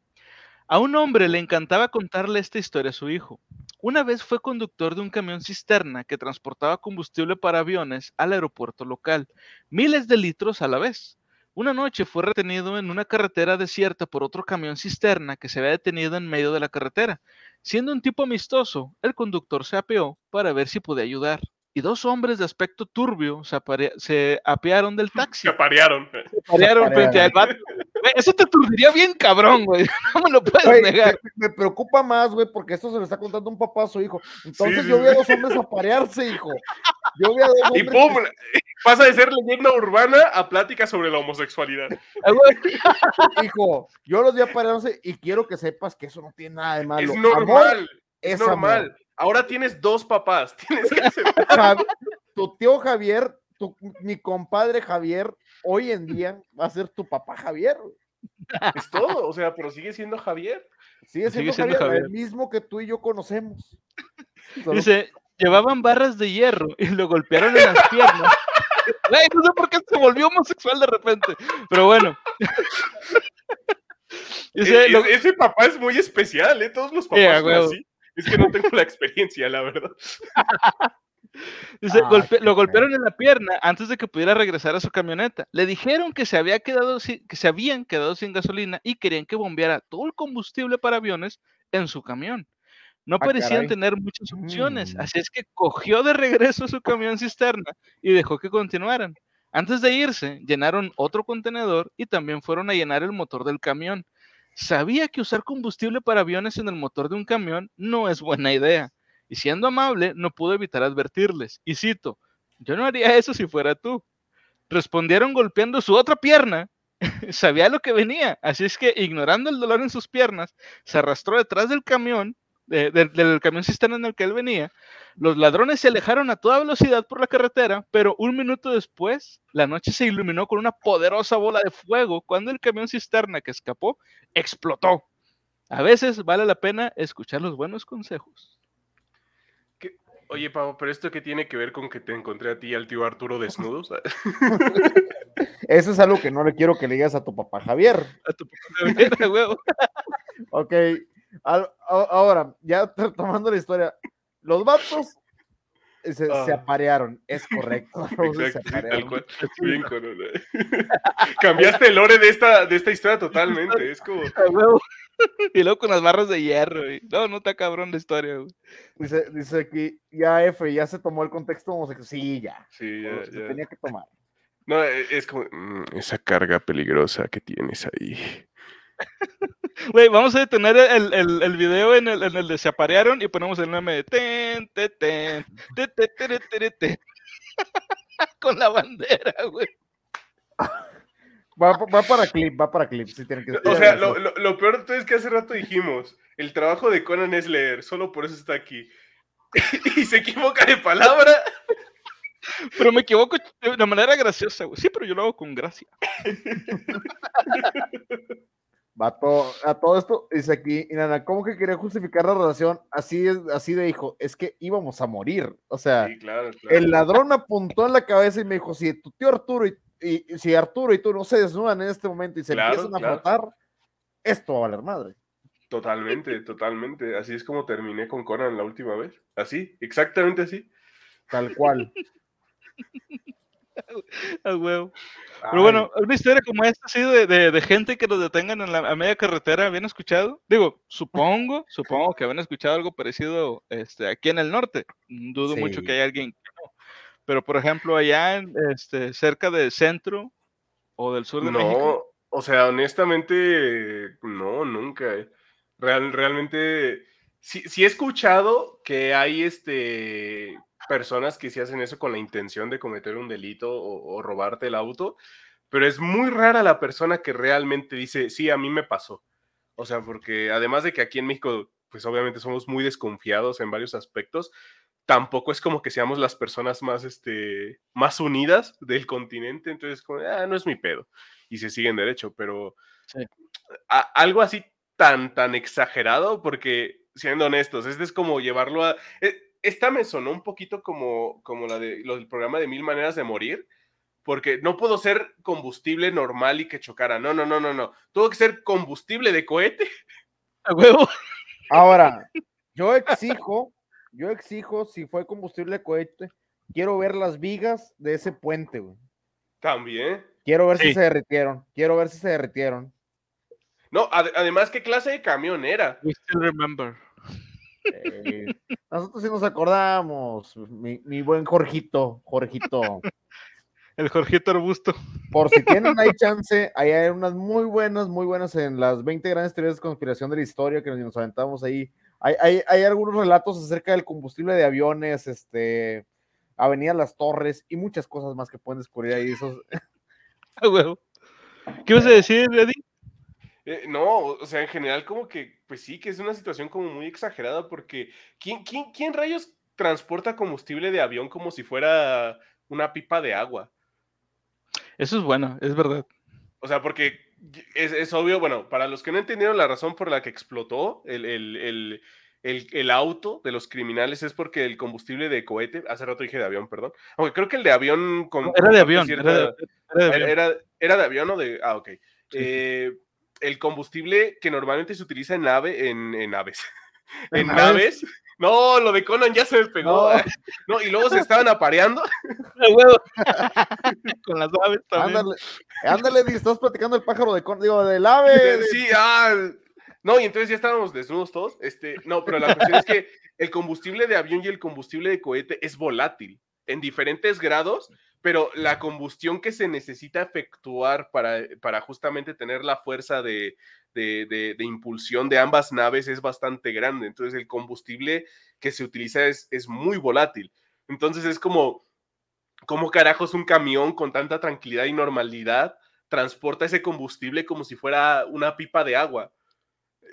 Speaker 1: A un hombre le encantaba contarle esta historia a su hijo. Una vez fue conductor de un camión cisterna que transportaba combustible para aviones al aeropuerto local, miles de litros a la vez. Una noche fue retenido en una carretera desierta por otro camión cisterna que se había detenido en medio de la carretera. Siendo un tipo amistoso, el conductor se apeó para ver si podía ayudar. Y dos hombres de aspecto turbio se, apearon del taxi.
Speaker 3: Se aparearon.
Speaker 1: Se aparearon frente al vato Eso te aturdiría bien cabrón, güey. No me lo puedes negar.
Speaker 2: Me, preocupa más, güey, porque esto se lo está contando un papá a su hijo. Entonces yo vi a dos hombres aparearse, hijo. Yo vi a dos hombres.
Speaker 3: Y pum, pasa de ser leyenda urbana a plática sobre la homosexualidad.
Speaker 2: hijo, yo los vi aparearse y quiero que sepas que eso no tiene nada de malo.
Speaker 3: Es normal. es normal. Ahora tienes dos papás. Tienes que aceptar.
Speaker 2: Tu tío Javier, mi compadre Javier, hoy en día va a ser tu papá Javier.
Speaker 3: Es todo, o sea, pero sigue siendo Javier.
Speaker 2: Sigue siendo, Javier, el mismo que tú y yo conocemos.
Speaker 1: Dice, llevaban barras de hierro y lo golpearon en las piernas. no sé por qué se volvió homosexual de repente, pero bueno.
Speaker 3: Dice, e-, ese papá es muy especial, ¿eh? Todos los papás son así. Es que no tengo la experiencia, la verdad.
Speaker 1: Dice, lo golpearon en la pierna antes de que pudiera regresar a su camioneta. Le dijeron que se, había quedado que se habían quedado sin gasolina y querían que bombeara todo el combustible para aviones en su camión. No ah, parecían tener muchas opciones, mm. así es que cogió de regreso su camión cisterna y dejó que continuaran. Antes de irse, llenaron otro contenedor y también fueron a llenar el motor del camión. Sabía que usar combustible para aviones en el motor de un camión no es buena idea y siendo amable, no pudo evitar advertirles. Y cito, yo no haría eso si fuera tú. Respondieron golpeando su otra pierna. Sabía lo que venía, así es que ignorando el dolor en sus piernas, se arrastró detrás del camión, del camión cisterna en el que él venía. Los ladrones se alejaron a toda velocidad por la carretera, pero un minuto después, la noche se iluminó con una poderosa bola de fuego cuando el camión cisterna que escapó explotó. A veces vale la pena escuchar los buenos consejos.
Speaker 3: Oye, Pavo, pero esto qué tiene que ver con que te encontré a ti y al tío Arturo desnudos?
Speaker 2: Eso es algo que no le quiero que le digas a tu papá Javier.
Speaker 1: A tu papá Javier, huevo.
Speaker 2: ok, ahora, ya tomando la historia, los vatos se, ah. aparearon, es correcto. Exacto, tal cual.
Speaker 3: Bien Cambiaste el lore de esta, de esta historia totalmente, es como...
Speaker 1: y luego con las barras de hierro, No, no está cabrón la historia,
Speaker 2: Dice, dice aquí, ya F, ya se tomó el contexto homosexual. Sí,
Speaker 3: ya. Sí, ya,
Speaker 2: Se tenía que tomar.
Speaker 3: No, e, es como mm, esa carga peligrosa que tienes ahí.
Speaker 1: Güey, vamos a detener el, el, el video en el, en el, de se aparearon y ponemos el meme de ten, ten, ten, ten, ten, ten, ten, con la bandera, güey.
Speaker 2: Va, para clip, va para clip. tiene que
Speaker 3: o sea, lo, lo, peor de todo es que hace rato dijimos, el trabajo de Conan es leer, solo por eso está aquí. y se equivoca de palabra.
Speaker 1: Pero me equivoco de manera graciosa, güey. Sí, pero yo lo hago con gracia.
Speaker 2: Va a todo esto, dice aquí, y nada, ¿cómo que quería justificar la relación? Así es, así de hijo, es que íbamos a morir. O sea, el ladrón apuntó en la cabeza y me dijo, si tu tío Arturo y y si Arturo y tú no se desnudan en este momento y se empiezan a matar, esto va a valer madre.
Speaker 3: Totalmente, totalmente. Así es como terminé con Conan la última vez. Así, exactamente así.
Speaker 2: Tal cual.
Speaker 1: Pero bueno, una historia como esta, así de, de, gente que los detengan en la, a media carretera, ¿habían escuchado? Digo, supongo, supongo que habían escuchado algo parecido este, aquí en el norte. Dudo mucho que haya alguien pero, por ejemplo, allá este, cerca del centro o del sur de no, México.
Speaker 3: o sea, honestamente, no, nunca. Eh. Real, realmente, sí, sí, he escuchado que hay este, personas que sí hacen eso con la intención de cometer un delito o, robarte el auto, pero es muy rara la persona que realmente dice, sí, a mí me pasó. O sea, porque además de que aquí en México, pues obviamente somos muy desconfiados en varios aspectos, tampoco es como que seamos las personas más, este, más unidas del continente, entonces como, ah, no es mi pedo, y se siguen derecho, pero algo así tan, tan exagerado, porque siendo honestos, este es como llevarlo a... E, esta me sonó un poquito como, como la de, lo del programa de Mil Maneras de Morir, porque no puedo ser combustible normal y que chocara, no, no, no, no, no, tuvo que ser combustible de cohete.
Speaker 1: A huevo.
Speaker 2: Ahora, yo exijo yo exijo, si fue combustible cohete, quiero ver las vigas de ese puente, güey.
Speaker 3: También.
Speaker 2: Quiero ver si se derritieron. Quiero ver si se derritieron.
Speaker 3: No, además, ¿qué clase de camión era?
Speaker 1: We still remember.
Speaker 2: Eh, nosotros sí nos acordamos, mi, buen Jorgito, Jorgito.
Speaker 1: El Jorgito Arbusto.
Speaker 2: Por si tienen ahí chance, ahí hay unas muy buenas, muy buenas en las 20 grandes teorías de conspiración de la historia que nos aventamos ahí. Hay, hay, hay algunos relatos acerca del combustible de aviones, este, Avenida Las Torres y muchas cosas más que pueden descubrir ahí. Esos...
Speaker 1: ¿Qué vas a decir, Eddie?
Speaker 3: Eh, no, o sea, en general como que, pues sí, que es una situación como muy exagerada porque ¿quién, quién, quién rayos transporta combustible de avión como si fuera una pipa de agua?
Speaker 1: Eso es bueno, es verdad.
Speaker 3: O sea, porque es, obvio, bueno, para los que no entendieron la razón por la que explotó el, auto de los criminales es porque el combustible de cohete, hace rato dije de avión, perdón, aunque creo que el de avión...
Speaker 1: era de avión, era,
Speaker 3: de, avión. o de... Ah, ok. Eh, el combustible que normalmente se utiliza en nave, en, aves, en naves. No, lo de Conan ya se despegó. No, y luego se estaban apareando.
Speaker 1: Con las aves también.
Speaker 2: Ándale, ándale, estás platicando el pájaro de Conan, digo, del ave.
Speaker 3: Sí, ah. No, y entonces ya estábamos desnudos todos. Este, no, pero la cuestión es que el combustible de avión y el combustible de cohete es volátil en diferentes grados pero la combustión que se necesita efectuar para, para justamente tener la fuerza de, impulsión de ambas naves es bastante grande. Entonces el combustible que se utiliza es, muy volátil. Entonces es como, ¿cómo carajos un camión con tanta tranquilidad y normalidad transporta ese combustible como si fuera una pipa de agua?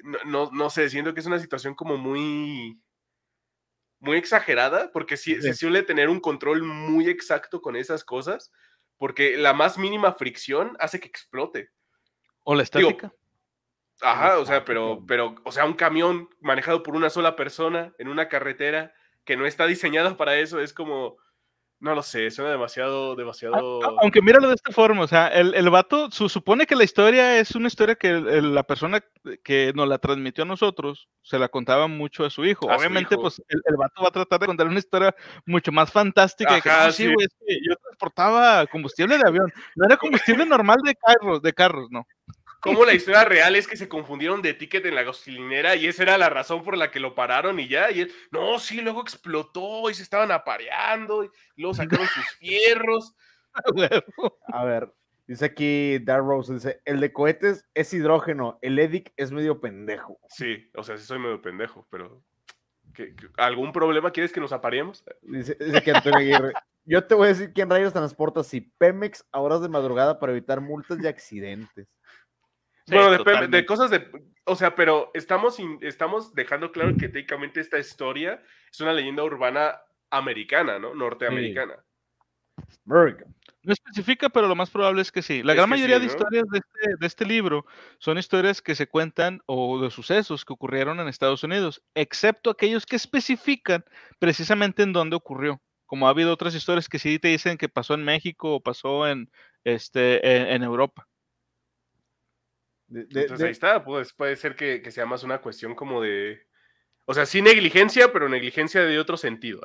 Speaker 3: No, no, no sé, siento que es una situación como muy, muy exagerada, porque sí, se suele tener un control muy exacto con esas cosas, porque la más mínima fricción hace que explote.
Speaker 1: O la estática.
Speaker 3: ajá, o sea, pero, pero, o sea, un camión manejado por una sola persona en una carretera que no está diseñada para eso, es como, no lo sé, suena demasiado, demasiado.
Speaker 1: Aunque míralo de esta forma, o sea, el, el vato su, supone que la historia es una historia que la persona que nos la transmitió a nosotros se la contaba mucho a su hijo. Obviamente, pues el, el, vato va a tratar de contar una historia mucho más fantástica. que, ah, sí, güey, yo transportaba combustible de avión, no era combustible normal de carros, de carros, no
Speaker 3: cómo la historia real es que se confundieron de ticket en la gasolinera y esa era la razón por la que lo pararon y ya. Y él, no, sí, luego explotó y se estaban apareando y luego sacaron sus fierros.
Speaker 2: A ver, dice aquí Dark Rose, dice, el de cohetes es hidrógeno, el EDIC es medio pendejo.
Speaker 3: Sí, o sea, sí soy medio pendejo, pero algún problema quieres que nos apareemos?
Speaker 2: Dice, dice que Antonio Aguirre, yo te voy a decir quién rayos transporta si Pemex a horas de madrugada para evitar multas y accidentes
Speaker 3: bueno, de, cosas de. O sea, pero estamos, estamos dejando claro que técnicamente esta historia es una leyenda urbana americana, ¿no? Norteamericana.
Speaker 1: No especifica, pero lo más probable es que sí. La gran mayoría de historias este, de este, libro son historias que se cuentan o de sucesos que ocurrieron en Estados Unidos, excepto aquellos que especifican precisamente en dónde ocurrió. Como ha habido otras historias que sí te dicen que pasó en México o pasó en, este, en Europa.
Speaker 3: Entonces ahí está, pues puede ser que, sea más una cuestión como de. O sea, sí negligencia, pero negligencia de otro sentido.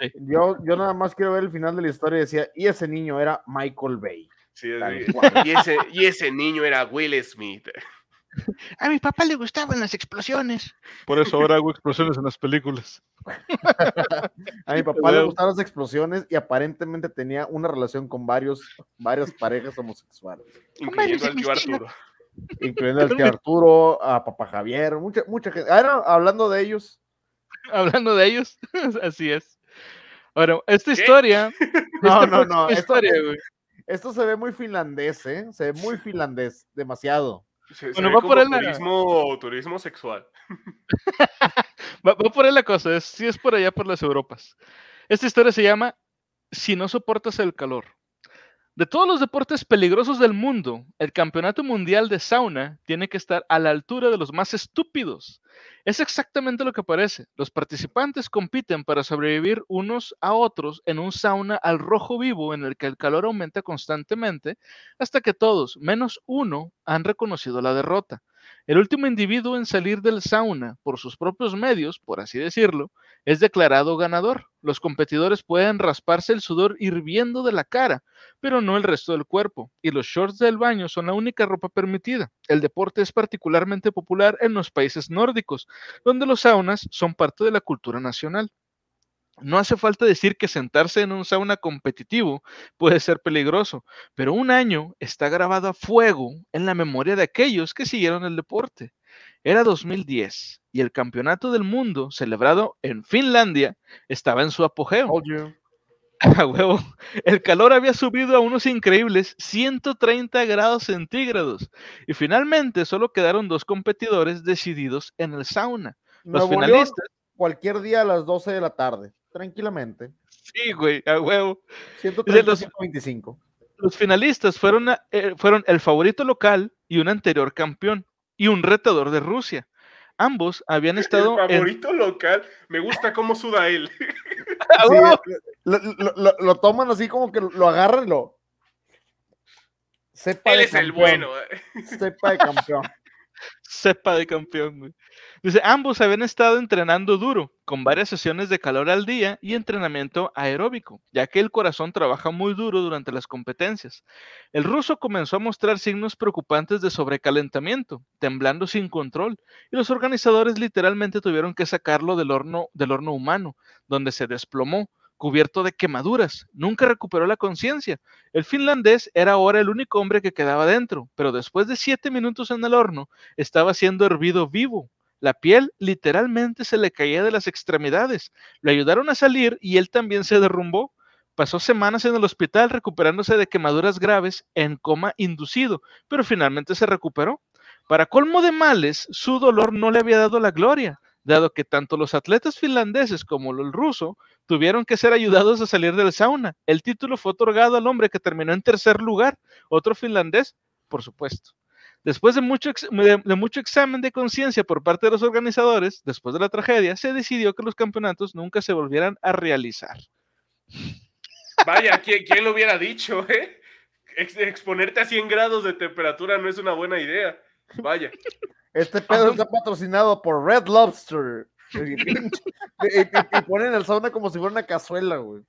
Speaker 2: ¿eh? Yo, yo nada más quiero ver el final de la historia. Decía, y ese niño era Michael Bay.
Speaker 3: Sí, y, ese, y ese niño era Will Smith.
Speaker 1: A mi papá le gustaban las explosiones. Por eso ahora hago explosiones en las películas.
Speaker 2: A mi papá le gustaban las explosiones y aparentemente tenía una relación con varios, varias parejas homosexuales.
Speaker 3: Incluyendo al tío Arturo
Speaker 2: incluyendo al tío Arturo, a Papá Javier, mucha, mucha gente. Ahora, hablando de ellos.
Speaker 1: Hablando de ellos, así es. Bueno, esta historia.
Speaker 2: No, no, no. Esto, esto se ve muy finlandés, ¿eh? Se ve muy finlandés, demasiado.
Speaker 3: bueno, va por el turismo, turismo sexual.
Speaker 1: va, por ahí la cosa, es, sí es por allá por las Europas. Esta historia se llama Si no soportas el calor. De todos los deportes peligrosos del mundo, el Campeonato Mundial de Sauna tiene que estar a la altura de los más estúpidos. Es exactamente lo que parece. Los participantes compiten para sobrevivir unos a otros en un sauna al rojo vivo en el que el calor aumenta constantemente hasta que todos, menos uno, han reconocido la derrota. El último individuo en salir del sauna por sus propios medios, por así decirlo, es declarado ganador. Los competidores pueden rasparse el sudor hirviendo de la cara, pero no el resto del cuerpo, y los shorts del baño son la única ropa permitida. El deporte es particularmente popular en los países nórdicos, donde los saunas son parte de la cultura nacional. No hace falta decir que sentarse en un sauna competitivo puede ser peligroso, pero un año está grabado a fuego en la memoria de aquellos que siguieron el deporte. Era 2010 y el campeonato del mundo celebrado en Finlandia estaba en su apogeo. huevo. El calor había subido a unos increíbles 130 grados centígrados y finalmente solo quedaron dos competidores decididos en el sauna. Los finalistas.
Speaker 2: cualquier día a las 12 de la tarde tranquilamente.
Speaker 1: Sí, güey, a huevo.
Speaker 2: 125.
Speaker 1: Los finalistas fueron, eh, fueron el favorito local y un anterior campeón y un retador de Rusia. Ambos habían estado.
Speaker 3: El favorito local, me gusta cómo suda él.
Speaker 2: lo, toman así como que lo agarran y lo.
Speaker 3: Sepa él es el bueno.
Speaker 2: Sepa de campeón.
Speaker 1: Sepa de campeón, güey. Dice, ambos habían estado entrenando duro, con varias sesiones de calor al día y entrenamiento aeróbico, ya que el corazón trabaja muy duro durante las competencias. El ruso comenzó a mostrar signos preocupantes de sobrecalentamiento, temblando sin control, y los organizadores literalmente tuvieron que sacarlo del horno, del horno humano, donde se desplomó, cubierto de quemaduras. Nunca recuperó la conciencia. El finlandés era ahora el único hombre que quedaba dentro, pero después de siete minutos en el horno, estaba siendo hervido vivo. La piel literalmente se le caía de las extremidades. Le ayudaron a salir y él también se derrumbó. Pasó semanas en el hospital recuperándose de quemaduras graves en coma inducido, pero finalmente se recuperó. Para colmo de males, su dolor no le había dado la gloria, dado que tanto los atletas finlandeses como el ruso tuvieron que ser ayudados a salir del sauna. El título fue otorgado al hombre que terminó en tercer lugar, otro finlandés, por supuesto. Después de mucho, examen de conciencia por parte de los organizadores, después de la tragedia, se decidió que los campeonatos nunca se volvieran a realizar.
Speaker 3: Vaya, ¿quién, lo hubiera dicho, eh? exponerte a 100 grados de temperatura no es una buena idea. Vaya.
Speaker 2: Este pedo está patrocinado por Red Lobster. y, ponen el sauna como si fuera una cazuela, güey.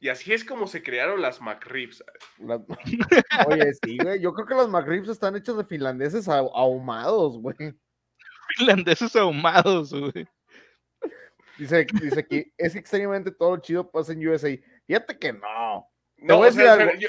Speaker 3: Y así es como se crearon las McRibs.
Speaker 2: Oye, sí, güey. Yo creo que las McRibs están hechas de finlandeses ahumados, güey.
Speaker 1: Finlandeses ahumados, güey.
Speaker 2: Dice, dice que es extrañamente todo chido pasa en USA. Fíjate que no.
Speaker 3: No,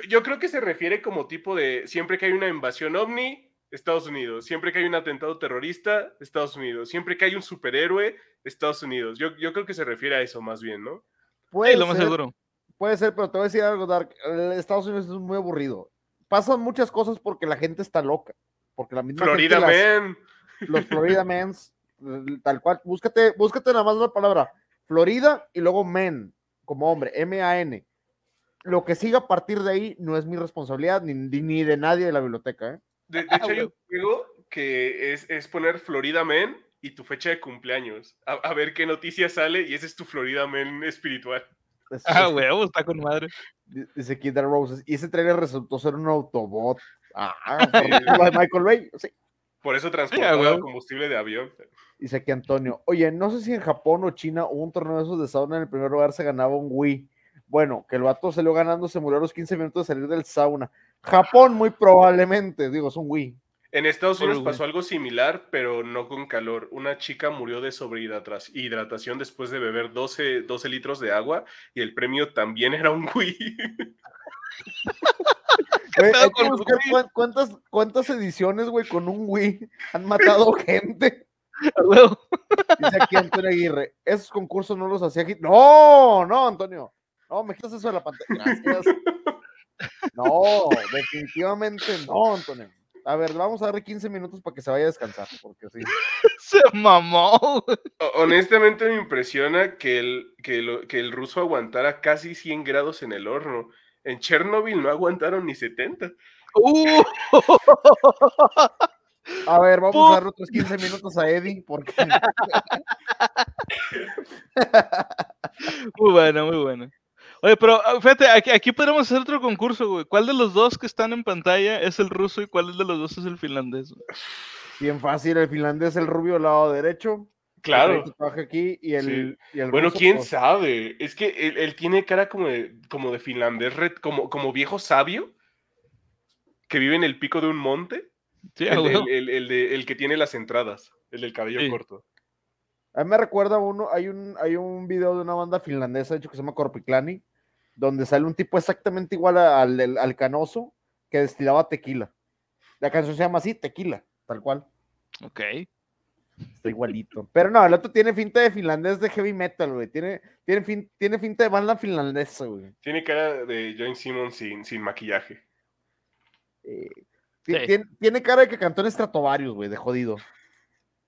Speaker 3: yo, creo que se refiere como tipo de siempre que hay una invasión ovni, Estados Unidos. Siempre que hay un atentado terrorista, Estados Unidos. Siempre que hay un superhéroe, Estados Unidos. Yo, yo creo que se refiere a eso más bien, ¿no?
Speaker 1: Puede lo más seguro.
Speaker 2: Puede ser, pero te voy a decir algo, Dark. Estados Unidos es muy aburrido. Pasan muchas cosas porque la gente está loca. Porque la misma
Speaker 3: Florida Man.
Speaker 2: Los Florida Mens, tal cual. Búscate, búscate nada más una palabra. Florida y luego men, como hombre, M-A-N. Lo que siga a partir de ahí no es mi responsabilidad ni, ni de nadie de la biblioteca. ¿eh?
Speaker 3: De, hecho, hay un juego que es, es, poner Florida Men y tu fecha de cumpleaños. A, a, ver qué noticia sale y ese es tu Florida Men espiritual.
Speaker 1: Ah, huevo, está con madre.
Speaker 2: Dice Kid Roses. Y ese trailer resultó ser un Autobot. Ah, Michael Bay. Sí.
Speaker 3: Por eso transportaba combustible de avión.
Speaker 2: Dice aquí Antonio. Oye, no sé si en Japón o China hubo un torneo de esos de sauna. En el primer lugar se ganaba un Wii. Bueno, que el vato salió ganando, se murió a los 15 minutos de salir del sauna. Japón, muy probablemente. Digo, es un Wii.
Speaker 3: En Estados Unidos pasó algo similar, pero no con calor. Una chica murió de sobrehidratación después de beber 12, 12 litros de agua y el premio también era un Wii.
Speaker 2: ¿cuántas, ¿Cuántas ediciones, güey, con un Wii han matado gente? Dice aquí Antonio Aguirre, esos concursos no los hacía aquí. No, no, Antonio. No, me quitas eso de la pantalla. Gracias. No, definitivamente no, Antonio. A ver, vamos a darle 15 minutos para que se vaya a descansar, porque sí.
Speaker 1: se mamó.
Speaker 3: Honestamente me impresiona que el, que, que el ruso aguantara casi 100 grados en el horno. En Chernobyl no aguantaron ni 70. Uh.
Speaker 2: A ver, vamos a dar otros 15 minutos a Eddie, porque...
Speaker 1: muy bueno, muy bueno. Oye, pero ah, fíjate, aquí, aquí podríamos hacer otro concurso, güey. ¿Cuál de los dos que están en pantalla es el ruso y cuál de los dos es el finlandés?
Speaker 2: Bien fácil, el finlandés es el rubio al lado derecho.
Speaker 3: Claro.
Speaker 2: Aquí y el,
Speaker 3: bueno, quién pues sabe. Es que él, tiene cara como de, como de finlandés, como, como viejo sabio que vive en el pico de un monte. Sí, el, el, el, que tiene las entradas, el del cabello corto.
Speaker 2: A mí me recuerda uno, hay un, hay un video de una banda finlandesa, de hecho, que se llama Korpiklani, donde sale un tipo exactamente igual al, al, canoso que destilaba tequila. La canción se llama así, tequila, tal cual.
Speaker 1: Ok.
Speaker 2: Está igualito. Pero no, el otro tiene finta de finlandés de heavy metal, güey. Tiene, tiene, fin, tiene finta de banda finlandesa, güey.
Speaker 3: Tiene cara de Join Simmons sin, sin maquillaje.
Speaker 2: Eh, tiene, cara de que cantó en Stratovarius, güey, de jodido.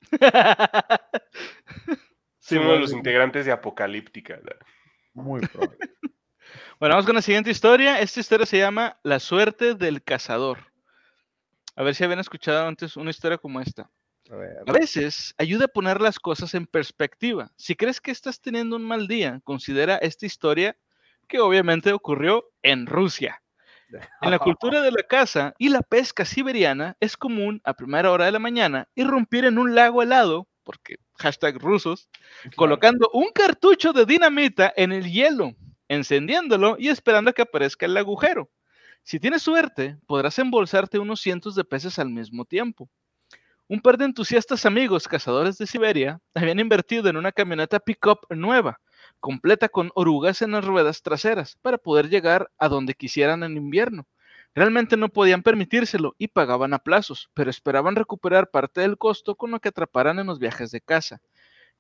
Speaker 3: sí, uno de los integrantes de Apocalíptica.
Speaker 2: Muy probable.
Speaker 1: Bueno, vamos con la siguiente historia. Esta historia se llama La suerte del cazador. A ver si habían escuchado antes una historia como esta. A, veces ayuda a poner las cosas en perspectiva. Si crees que estás teniendo un mal día, considera esta historia que obviamente ocurrió en Rusia. En la cultura de la caza y la pesca siberiana es común a primera hora de la mañana irrumpir en un lago helado, porque hashtag rusos, colocando un cartucho de dinamita en el hielo, encendiéndolo y esperando a que aparezca el agujero. Si tienes suerte, podrás embolsarte unos cientos de peces al mismo tiempo. Un par de entusiastas amigos cazadores de Siberia habían invertido en una camioneta pickup nueva, completa con orugas en las ruedas traseras, para poder llegar a donde quisieran en invierno. Realmente no podían permitírselo y pagaban a plazos, pero esperaban recuperar parte del costo con lo que atraparan en los viajes de caza.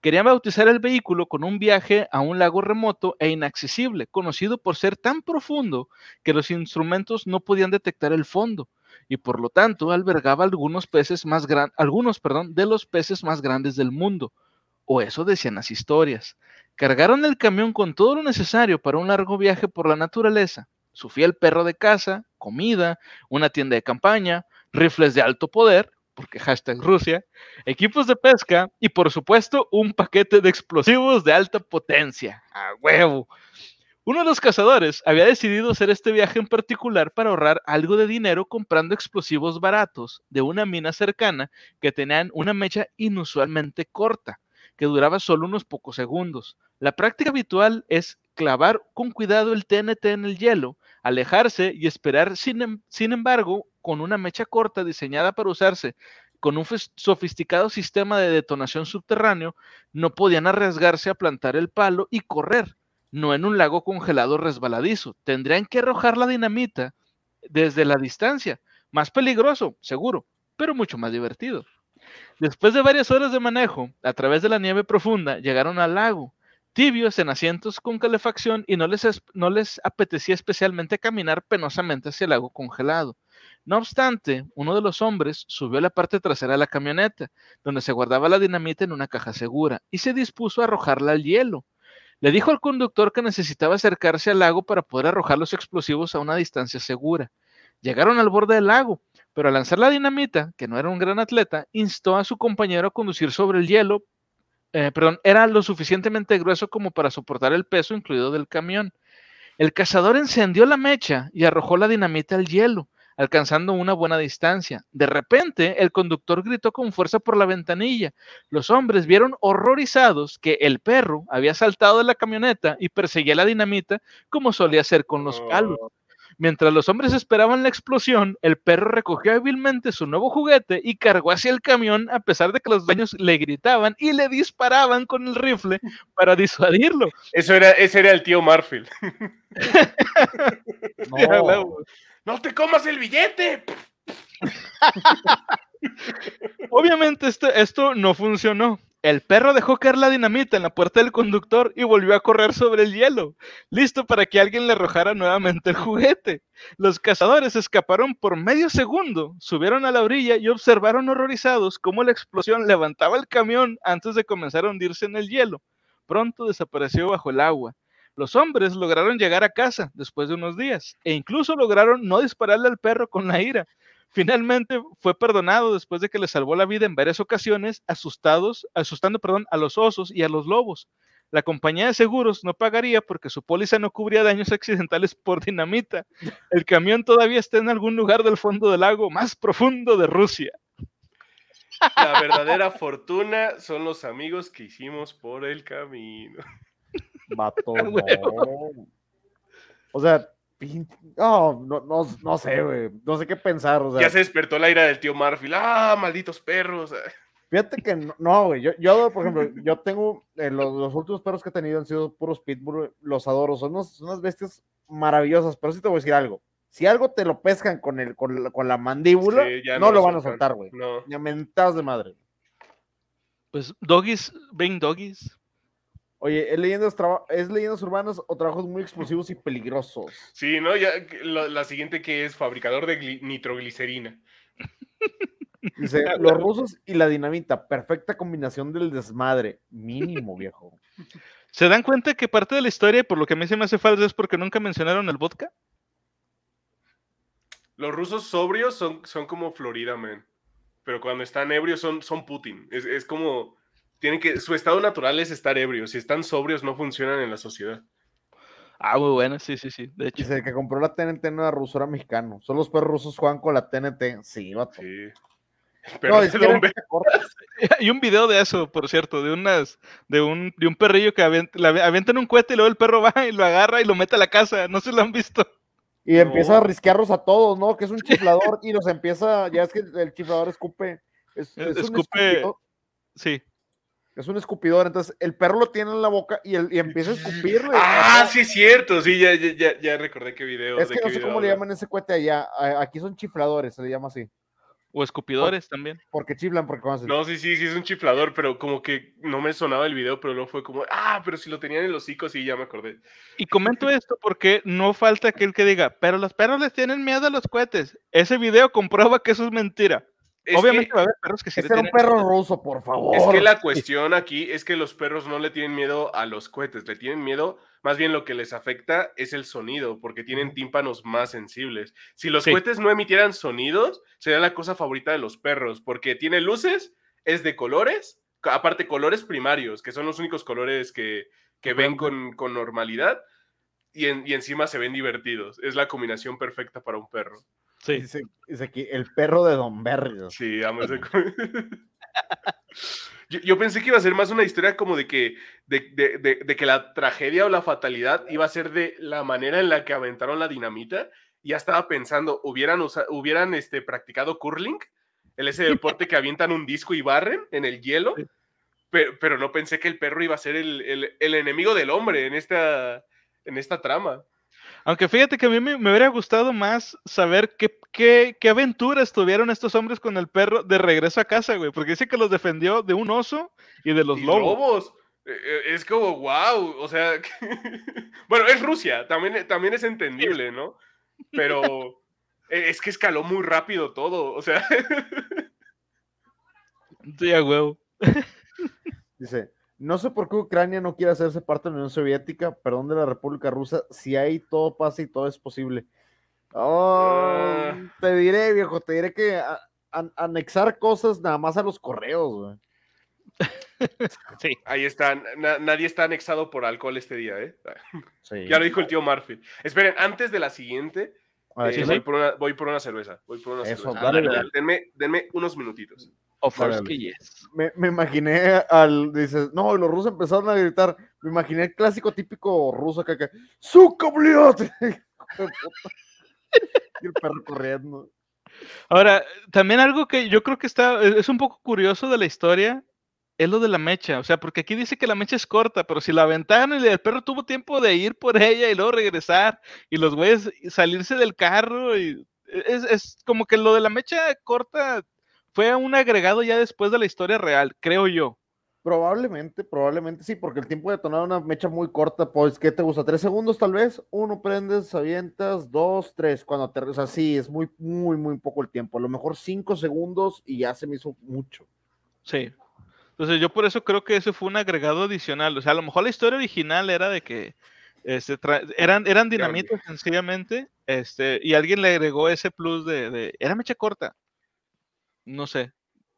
Speaker 1: Querían bautizar el vehículo con un viaje a un lago remoto e inaccesible, conocido por ser tan profundo que los instrumentos no podían detectar el fondo y por lo tanto albergaba algunos peces más algunos, perdón, de los peces más grandes del mundo, o eso decían las historias. Cargaron el camión con todo lo necesario para un largo viaje por la naturaleza, su fiel perro de casa, comida, una tienda de campaña, rifles de alto poder, porque hashtag Rusia, equipos de pesca y por supuesto un paquete de explosivos de alta potencia. A huevo. Uno de los cazadores había decidido hacer este viaje en particular para ahorrar algo de dinero comprando explosivos baratos de una mina cercana que tenían una mecha inusualmente corta, que duraba solo unos pocos segundos. La práctica habitual es clavar con cuidado el TNT en el hielo, alejarse y esperar, sin, em, sin embargo, con una mecha corta diseñada para usarse con un sofisticado sistema de detonación subterráneo, no podían arriesgarse a plantar el palo y correr, no en un lago congelado resbaladizo. Tendrían que arrojar la dinamita desde la distancia. Más peligroso, seguro, pero mucho más divertido. Después de varias horas de manejo, a través de la nieve profunda, llegaron al lago tibios en asientos con calefacción y no les, apetecía especialmente caminar penosamente hacia el lago congelado. No obstante, uno de los hombres subió a la parte trasera de la camioneta, donde se guardaba la dinamita en una caja segura, y se dispuso a arrojarla al hielo. Le dijo al conductor que necesitaba acercarse al lago para poder arrojar los explosivos a una distancia segura. Llegaron al borde del lago, pero al lanzar la dinamita, que no era un gran atleta, instó a su compañero a conducir sobre el hielo eh, perdón, era lo suficientemente grueso como para soportar el peso incluido del camión. El cazador encendió la mecha y arrojó la dinamita al hielo, alcanzando una buena distancia. De repente, el conductor gritó con fuerza por la ventanilla. Los hombres vieron horrorizados que el perro había saltado de la camioneta y perseguía la dinamita como solía hacer con los palos. Mientras los hombres esperaban la explosión, el perro recogió hábilmente su nuevo juguete y cargó hacia el camión a pesar de que los dueños le gritaban y le disparaban con el rifle para disuadirlo.
Speaker 3: Eso era, ese era el tío Marfield. no. no te comas el billete.
Speaker 1: Obviamente esto no funcionó. El perro dejó caer la dinamita en la puerta del conductor y volvió a correr sobre el hielo, listo para que alguien le arrojara nuevamente el juguete. Los cazadores escaparon por medio segundo, subieron a la orilla y observaron horrorizados cómo la explosión levantaba el camión antes de comenzar a hundirse en el hielo. Pronto desapareció bajo el agua. Los hombres lograron llegar a casa después de unos días e incluso lograron no dispararle al perro con la ira, Finalmente fue perdonado después de que le salvó la vida en varias ocasiones, asustados, asustando perdón, a los osos y a los lobos. La compañía de seguros no pagaría porque su póliza no cubría daños accidentales por dinamita. El camión todavía está en algún lugar del fondo del lago más profundo de Rusia.
Speaker 3: La verdadera fortuna son los amigos que hicimos por el camino.
Speaker 2: Vato, O sea, no, no, no, sé, güey. No sé qué pensar.
Speaker 3: Ya se despertó la ira del tío Marfil. ¡Ah, malditos perros!
Speaker 2: Fíjate que no, güey. Yo, yo, por ejemplo, yo tengo eh, los, últimos perros que he tenido han sido puros pitbull, los adoro. Son, unas bestias maravillosas, pero sí te voy a decir algo. Si algo te lo pescan con, el, con, la, mandíbula, no, lo van a soltar, güey. No. Ni de madre.
Speaker 1: Pues doggies, ven doggies.
Speaker 2: Oye, ¿es leyendas, ¿es leyendas urbanas o trabajos muy explosivos y peligrosos?
Speaker 3: Sí, ¿no? Ya, la, siguiente que es fabricador de nitroglicerina.
Speaker 2: Dice, los rusos y la dinamita, perfecta combinación del desmadre. Mínimo, viejo.
Speaker 1: ¿Se dan cuenta que parte de la historia, por lo que a mí se me hace falso, es porque nunca mencionaron el vodka?
Speaker 3: Los rusos sobrios son, son como Florida, man. Pero cuando están ebrios son, son Putin. Es, como. Tienen que. Su estado natural es estar ebrios. Si están sobrios, no funcionan en la sociedad.
Speaker 1: Ah, muy bueno, sí, sí, sí. De hecho.
Speaker 2: Dice que compró la TNT no era ruso, era mexicano. Son los perros rusos juegan con la TNT. Sí, vato. Sí.
Speaker 1: Pero no, es Hay un video de eso, por cierto, de unas, de un, de un perrillo que avientan un cohete y luego el perro va y lo agarra y lo mete a la casa. No se lo han visto.
Speaker 2: Y empieza a risquearlos a todos, ¿no? Que es un chiflador y los empieza, ya es que el chiflador escupe. Es,
Speaker 1: escupe. sí.
Speaker 2: Es un escupidor, entonces el perro lo tiene en la boca y, el, y empieza a escupirle.
Speaker 3: Ah, sí, es cierto, sí, ya, ya, ya, recordé qué video.
Speaker 2: Es que no sé cómo le llaman ese cohete allá. Aquí son chifladores, se le llama así.
Speaker 1: O escupidores también.
Speaker 2: Porque chiflan, porque
Speaker 3: No, sí, sí, sí, es un chiflador, pero como que no me sonaba el video, pero luego fue como, ah, pero si lo tenían en los hocico, sí, ya me acordé.
Speaker 1: Y comento esto porque no falta aquel que diga, pero los perros les tienen miedo a los cohetes. Ese video comprueba que eso es mentira. Obviamente va a haber perros que
Speaker 2: sí un perro ruso, por favor.
Speaker 3: Es que la cuestión aquí es que los perros no le tienen miedo a los cohetes, le tienen miedo, más bien lo que les afecta es el sonido, porque tienen tímpanos más sensibles. Si los cohetes no emitieran sonidos, sería la cosa favorita de los perros, porque tiene luces, es de colores, aparte colores primarios, que son los únicos colores que, ven con, normalidad, y, y encima se ven divertidos. Es la combinación perfecta para un perro.
Speaker 2: Sí. Dice, aquí, el perro de Don Berrio.
Speaker 3: Sí, amo ese... yo, yo, pensé que iba a ser más una historia como de que, de, que la tragedia o la fatalidad iba a ser de la manera en la que aventaron la dinamita. Y ya estaba pensando, hubieran, hubieran este, practicado curling, el ese deporte que avientan un disco y barren en el hielo, pero, pero, no pensé que el perro iba a ser el, el, el enemigo del hombre en esta, en esta trama.
Speaker 1: Aunque fíjate que a mí me, hubiera gustado más saber qué, qué, qué, aventuras tuvieron estos hombres con el perro de regreso a casa, güey. Porque dice que los defendió de un oso y de los lobos.
Speaker 3: Eh, eh, es como, wow, o sea, bueno, es Rusia, también, también es entendible, ¿no? Pero e, es que escaló muy rápido todo, o sea.
Speaker 1: Sí, a huevo.
Speaker 2: Dice, no sé por qué Ucrania no quiere hacerse parte de la Unión Soviética, perdón, de la República Rusa, si ahí todo pasa y todo es posible. Oh, ah. Te diré, viejo, te diré que anexar cosas nada más a los correos, güey.
Speaker 3: Sí. Ahí está, nadie está anexado por alcohol este día, ¿eh? Ya lo dijo el tío Marfil. Esperen, antes de la siguiente, voy, por una, voy, por una, cerveza. Voy por una cerveza. denme, denme unos minutitos.
Speaker 2: Me, me, imaginé al. Dices, no, los rusos empezaron a gritar. Me imaginé el clásico típico ruso que. que y el perro corriendo.
Speaker 1: Ahora, también algo que yo creo que está. Es un poco curioso de la historia. Es lo de la mecha. O sea, porque aquí dice que la mecha es corta, pero si la aventaron y el perro tuvo tiempo de ir por ella y luego regresar. Y los güeyes salirse del carro. Y es, es como que lo de la mecha corta fue un agregado ya después de la historia real, creo yo.
Speaker 2: Probablemente, probablemente sí, porque el tiempo de detonar una mecha muy corta, pues, ¿qué te gusta? ¿Tres segundos tal vez? Uno prendes, avientas, dos, tres, cuando te, o sea, sí, es muy, muy, muy poco el tiempo. A lo mejor cinco segundos y ya se me hizo mucho.
Speaker 1: Sí. Entonces yo por eso creo que ese fue un agregado adicional. O sea, a lo mejor la historia original era de que este, eran, eran dinamitas sencillamente, este, y alguien le agregó ese plus de, de era mecha corta. No sé.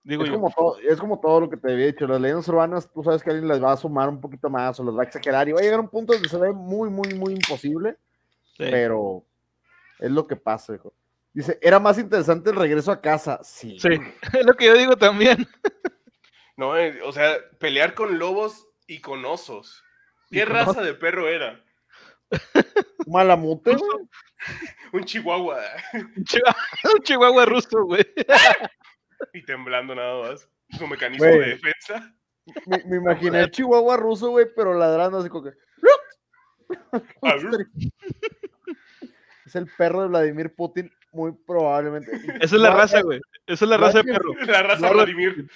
Speaker 1: Digo
Speaker 2: es, Como todo, es como todo lo que te había dicho. Las leyendas urbanas, tú sabes que alguien les va a sumar un poquito más o les va a exagerar y va a llegar a un punto donde se ve muy, muy, muy imposible. Pero es lo que pasa, hijo. Dice, era más interesante el regreso a casa. Sí.
Speaker 1: Sí, es lo que yo digo también.
Speaker 3: no, eh, o sea, pelear con lobos y con osos. ¿Qué raza de perro era?
Speaker 2: ¿Malamute?
Speaker 3: un chihuahua.
Speaker 1: Un chihuahua, ruso, güey.
Speaker 3: y temblando nada más. su mecanismo de defensa.
Speaker 2: Me, imaginé el chihuahua ruso, güey, pero ladrando así como que. es el perro de Vladimir Putin, muy probablemente.
Speaker 1: Esa es la raza, güey. Esa es la raza de perro.
Speaker 3: La raza de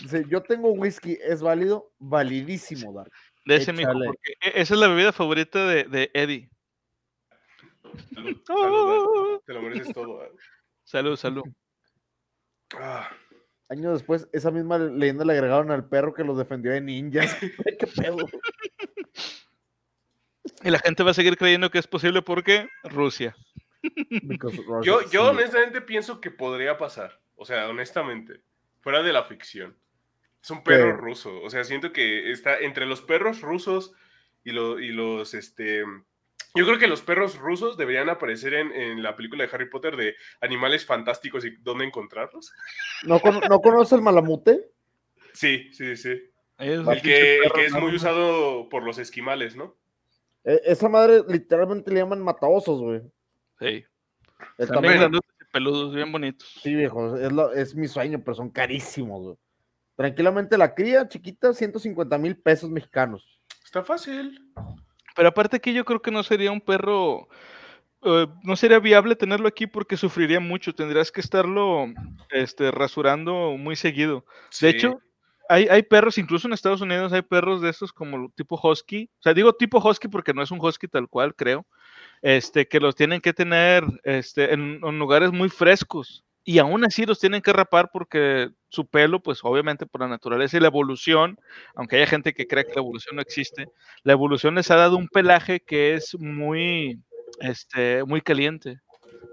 Speaker 3: Vladimir.
Speaker 2: yo tengo whisky, ¿es válido? Validísimo, Dark.
Speaker 1: De ese mismo, porque e, esa es la bebida favorita de, de Eddie.
Speaker 3: Salud, Te lo mereces todo.
Speaker 1: Salud, salud.
Speaker 2: Ah. Años después, esa misma leyenda le agregaron al perro que los defendió de ninjas. ¿Qué pedo?
Speaker 1: Y la gente va a seguir creyendo que es posible porque Rusia.
Speaker 3: Yo, yo honestamente pienso que podría pasar. O sea, honestamente, fuera de la ficción. Es un perro ruso. O sea, siento que está entre los perros rusos y, y los, este, yo creo que los perros rusos deberían aparecer en, la película de Harry Potter de animales fantásticos y dónde encontrarlos.
Speaker 2: ¿No, ¿no conoce el malamute?
Speaker 3: Sí, sí, sí. El que, es muy usado por los esquimales, ¿no?
Speaker 2: E, esa madre literalmente le llaman mataosos, güey.
Speaker 1: Sí. También peludos, bien bonitos.
Speaker 2: Sí, viejo, es, es mi sueño, pero son carísimos, güey. Tranquilamente la cría chiquita, 150 mil pesos mexicanos.
Speaker 3: Está fácil.
Speaker 1: Pero aparte aquí yo creo que no sería un perro, eh, no sería viable tenerlo aquí porque sufriría mucho, tendrías que estarlo este, rasurando muy seguido. De hecho, hay, hay, perros, incluso en Estados Unidos hay perros de estos como tipo husky, o sea, digo tipo husky porque no es un husky tal cual, creo, este, que los tienen que tener este, en lugares muy frescos y aún así los tienen que rapar porque su pelo, pues obviamente por la naturaleza y la evolución, aunque haya gente que cree que la evolución no existe, la evolución les ha dado un pelaje que es muy, este, muy caliente.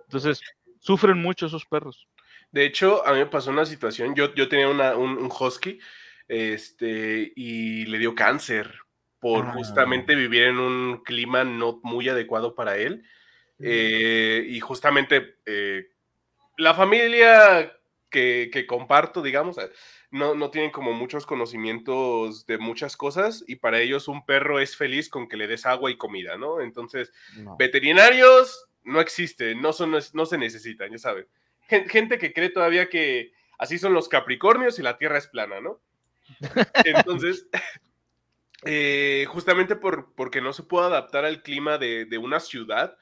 Speaker 1: Entonces, sufren mucho esos perros.
Speaker 3: De hecho, a mí me pasó una situación, yo, yo tenía un, husky este, y le dio cáncer por ah. justamente vivir en un clima no muy adecuado para él. Eh, y justamente eh, la familia que, comparto, digamos, eh, no, no, tienen como muchos conocimientos de muchas cosas y para ellos un perro es feliz con que le des agua y comida, ¿no? Entonces, veterinarios no existen, no, son, no se necesitan, ya saben. Gente que cree todavía que así son los Capricornios y la Tierra es plana, ¿no? Entonces, eh, justamente por, porque no se puede adaptar al clima de, de una ciudad,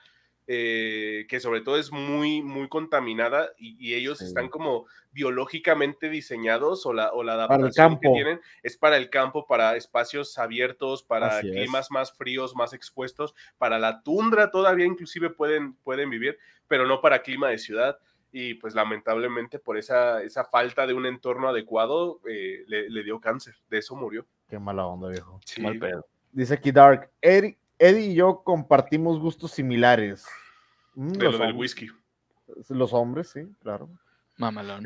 Speaker 3: eh, que sobre todo es muy, muy contaminada y, ellos están como biológicamente diseñados o la, o la adaptación que tienen es para el campo, para espacios abiertos, para climas más fríos, más expuestos, para la tundra todavía inclusive pueden, pueden vivir, pero no para clima de ciudad. Y pues lamentablemente por esa, esa falta de un entorno adecuado eh, le, dio cáncer, de eso murió.
Speaker 2: Qué mala onda, viejo. Mal pedo. Dice aquí Dark, Eddie y yo compartimos gustos similares.
Speaker 3: Mm, de lo del whisky.
Speaker 2: Los hombres, sí, claro.
Speaker 1: Mamalón.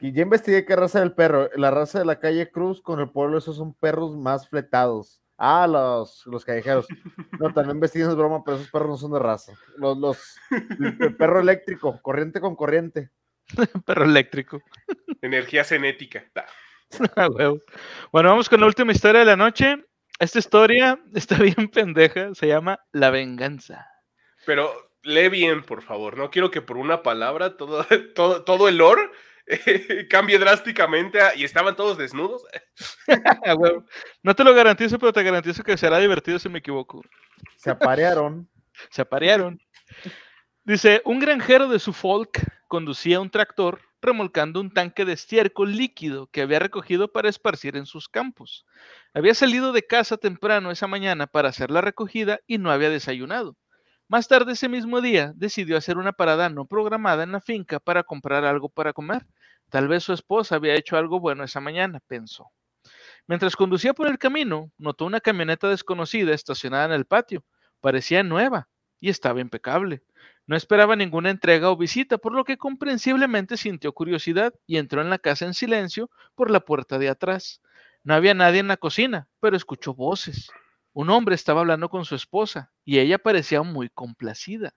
Speaker 2: Y ya investigué qué raza del perro. La raza de la calle Cruz con el pueblo, esos son perros más fletados. Ah, los, los callejeros. No, también investigué, es broma, pero esos perros no son de raza. Los, los, el perro eléctrico, corriente con corriente.
Speaker 1: perro eléctrico.
Speaker 3: Energía cinética.
Speaker 1: Bueno, vamos con la última historia de la noche. Esta historia está bien pendeja, se llama La Venganza.
Speaker 3: Pero lee bien, por favor. No quiero que por una palabra todo, todo, todo el lore cambie drásticamente y estaban todos desnudos.
Speaker 1: no te lo garantizo, pero te garantizo que será divertido si me equivoco.
Speaker 2: Se aparearon.
Speaker 1: Se aparearon. Dice, un granjero de Suffolk conducía un tractor remolcando un tanque de estiércol líquido que había recogido para esparcir en sus campos. Había salido de casa temprano esa mañana para hacer la recogida y no había desayunado. Más tarde ese mismo día decidió hacer una parada no programada en la finca para comprar algo para comer. Tal vez su esposa había hecho algo bueno esa mañana, pensó. Mientras conducía por el camino, notó una camioneta desconocida estacionada en el patio. Parecía nueva y estaba impecable. No esperaba ninguna entrega o visita, por lo que comprensiblemente sintió curiosidad y entró en la casa en silencio por la puerta de atrás. No había nadie en la cocina, pero escuchó voces. Un hombre estaba hablando con su esposa y ella parecía muy complacida.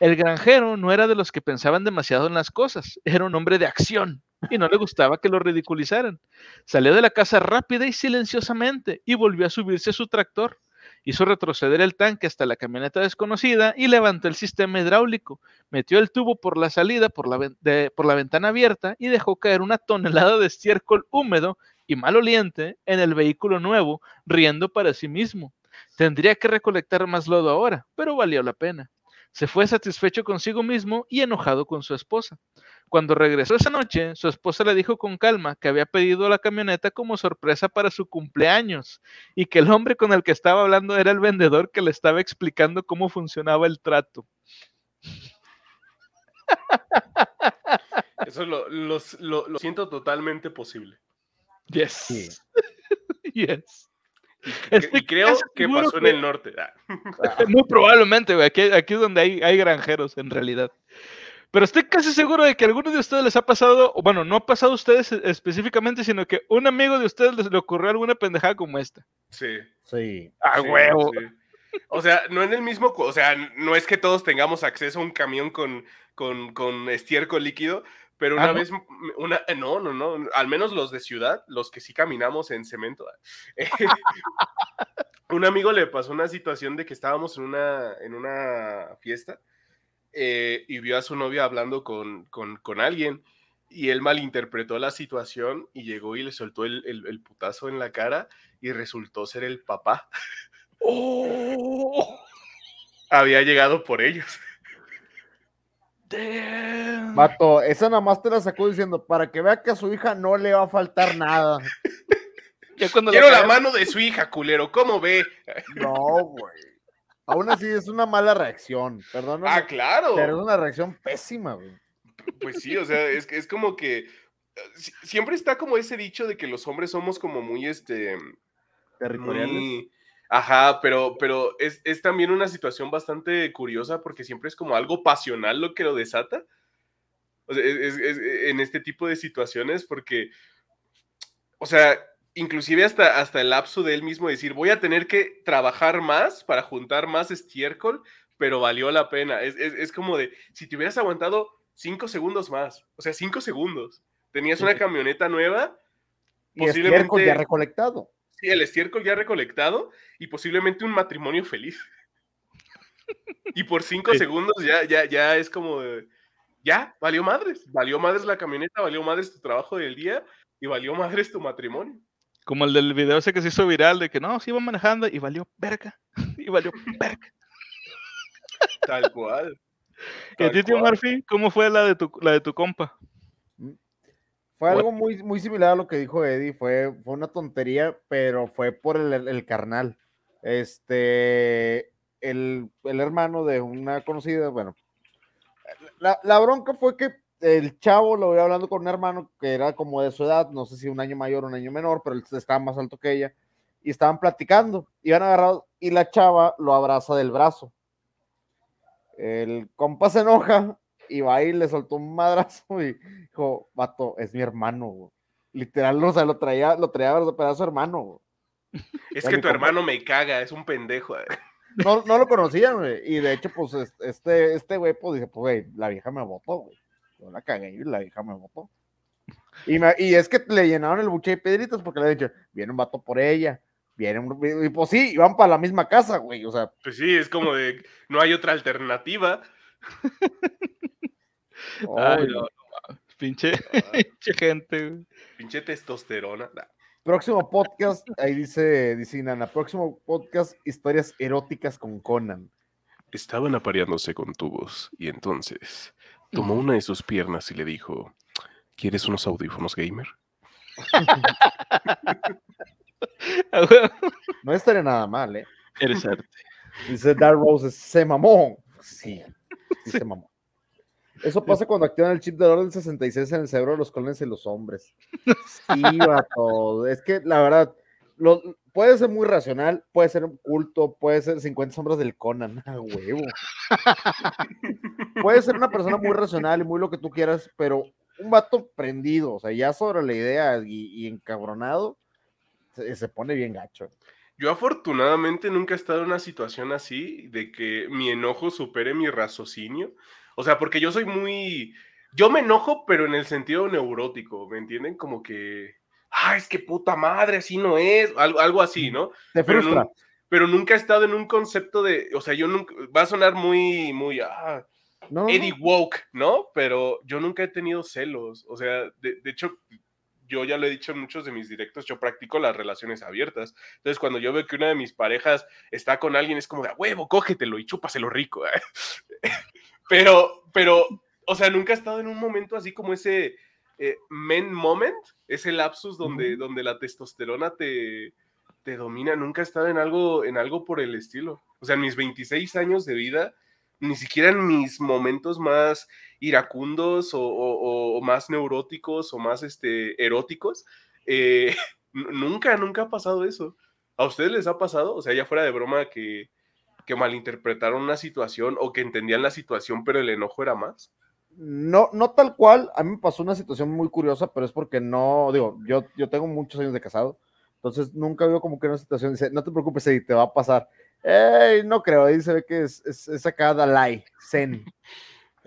Speaker 1: El granjero no era de los que pensaban demasiado en las cosas, era un hombre de acción y no le gustaba que lo ridiculizaran. Salió de la casa rápida y silenciosamente y volvió a subirse a su tractor. Hizo retroceder el tanque hasta la camioneta desconocida y levantó el sistema hidráulico. Metió el tubo por la salida por la, ventana abierta y dejó caer una tonelada de estiércol húmedo y maloliente en el vehículo nuevo, riendo para sí mismo. Tendría que recolectar más lodo ahora, pero valió la pena. Se fue satisfecho consigo mismo y enojado con su esposa. Cuando regresó esa noche, su esposa le dijo con calma que había pedido la camioneta como sorpresa para su cumpleaños y que el hombre con el que estaba hablando era el vendedor que le estaba explicando cómo funcionaba el trato.
Speaker 3: Eso lo, siento totalmente posible.
Speaker 1: Yes. yes.
Speaker 3: Y, creo que pasó en el norte. Ah.
Speaker 1: Muy probablemente, güey. Aquí, aquí es donde hay, hay granjeros, en realidad. Pero estoy casi seguro de que a alguno de ustedes les ha pasado, o bueno, no ha pasado a ustedes específicamente, sino que un amigo de ustedes les le ocurrió alguna pendejada como esta.
Speaker 3: Sí.
Speaker 2: Sí.
Speaker 1: A huevo.
Speaker 3: O sea, no en el mismo, o sea, no es que todos tengamos acceso a un camión con, con, con estiércol líquido, pero una ah, vez, una, eh, no, no, no, al menos los de ciudad, los que sí caminamos en cemento. Eh, un amigo le pasó una situación de que estábamos en una, en una fiesta eh, y vio a su novia hablando con, con, con, alguien y él malinterpretó la situación y llegó y le soltó el, el, putazo en la cara y resultó ser el papá.
Speaker 1: ¡Oh!
Speaker 3: Había llegado por ellos.
Speaker 2: Damn. Mato, esa nada más te la sacó diciendo para que vea que a su hija no le va a faltar nada.
Speaker 3: Quiero la mano de su hija, culero, ¿cómo ve?
Speaker 2: No, güey. Aún así es una mala reacción, perdón.
Speaker 3: Ah, claro.
Speaker 2: Pero es una reacción pésima, güey.
Speaker 3: Pues sí, o sea, es, es como que siempre está como ese dicho de que los hombres somos como muy, este...
Speaker 2: Territoriales.
Speaker 3: Ajá, pero, pero es, también una situación bastante curiosa porque siempre es como algo pasional lo que lo desata. O sea, es, en este tipo de situaciones porque, o sea, inclusive hasta, hasta el lapso de él mismo decir, voy a tener que trabajar más para juntar más estiércol, pero valió la pena. Es, como de, si te hubieras aguantado cinco segundos más, o sea, cinco segundos, tenías una camioneta nueva,
Speaker 2: y posiblemente... ya recolectado
Speaker 3: Sí, el estiércol ya recolectado y posiblemente un matrimonio feliz. Y por cinco segundos ya, ya, ya es como, ya, valió madres. Valió madres la camioneta, valió madres tu trabajo del día y valió madres tu matrimonio.
Speaker 1: Como el del video ese que se hizo viral de que no, se iba manejando y valió verga. Y valió verga.
Speaker 3: Tal cual.
Speaker 1: ¿Y a ti, tío Murphy, cómo fue la de tu, la de tu compa?
Speaker 2: Fue algo muy, muy similar a lo que dijo Eddie, fue, fue una tontería, pero fue por el, carnal. Este, el, hermano de una conocida, bueno, la, bronca fue que el chavo lo voy hablando con un hermano que era como de su edad, no sé si un año mayor o un año menor, pero él estaba más alto que ella, y estaban platicando, iban agarrados, y la chava lo abraza del brazo. El compa se enoja y va y le soltó un madrazo y dijo, vato, es mi hermano, Literal, o sea, lo traía, lo traía a su hermano,
Speaker 3: Es que tu hermano me caga, es un pendejo.
Speaker 2: No, no lo conocían, güey. Y de hecho, pues, este, este güey, pues, dice, pues, güey, la vieja me votó, güey. Yo la cagué y la vieja me votó. Y, y es que le llenaron el buche de piedritas porque le han dicho, viene un vato por ella. Viene un... Y pues sí, iban para la misma casa, güey. O sea.
Speaker 3: Pues sí, es como de, no hay otra alternativa.
Speaker 1: Ay, no, Pinche, gente.
Speaker 3: Pinche testosterona.
Speaker 2: Próximo podcast, ahí dice, dice Nana, próximo podcast, historias eróticas con Conan.
Speaker 4: Estaban apareándose con tubos y entonces tomó una de sus piernas y le dijo, ¿quieres unos audífonos gamer?
Speaker 2: no estaría nada mal, ¿eh?
Speaker 1: Eres arte.
Speaker 2: Dice Dark Rose, se mamó. Sí, sí, se mamó. Eso pasa cuando activan el chip de orden 66 en el cerebro de los colones y los hombres. Sí, todo. Es que la verdad, lo, puede ser muy racional, puede ser un culto, puede ser 50 sombras del Conan, a huevo. puede ser una persona muy racional y muy lo que tú quieras, pero un vato prendido, o sea, ya sobre la idea y, encabronado, se, se, pone bien gacho.
Speaker 3: Yo afortunadamente nunca he estado en una situación así, de que mi enojo supere mi raciocinio. O sea, porque yo soy muy. Yo me enojo, pero en el sentido neurótico, ¿me entienden? Como que. Ah, es que puta madre, así no es. Algo, algo así, ¿no?
Speaker 2: Te frustra.
Speaker 3: pero nunca he estado en un concepto de, o sea, yo nunca, va a sonar muy, muy, ah,
Speaker 2: no,
Speaker 3: Eddie Woke, ¿no? Pero yo nunca he tenido celos, o sea, de, de hecho, yo ya lo he dicho en muchos de mis directos, yo practico las relaciones abiertas. Entonces, cuando yo veo que una de mis parejas está con alguien, es como de, "A huevo, cógetelo y chúpaselo rico. pero, pero, o sea, nunca he estado en un momento así como ese eh, men moment, ese lapsus donde, donde la testosterona te, te domina. Nunca he estado en algo, en algo por el estilo. O sea, en mis 26 años de vida, ni siquiera en mis momentos más iracundos o, o- o más neuróticos o más este, eróticos, eh, nunca, nunca ha pasado eso. ¿A ustedes les ha pasado? O sea, ya fuera de broma que, que malinterpretaron una situación o que entendían la situación, pero el enojo era más.
Speaker 2: No, no tal cual, a mí me pasó una situación muy curiosa, pero es porque no, digo, yo, yo tengo muchos años de casado, entonces nunca veo como que una situación dice, no te preocupes, Eddie, te va a pasar. Ey, no creo, ahí se ve que es, es, es acá Dalai, Zen.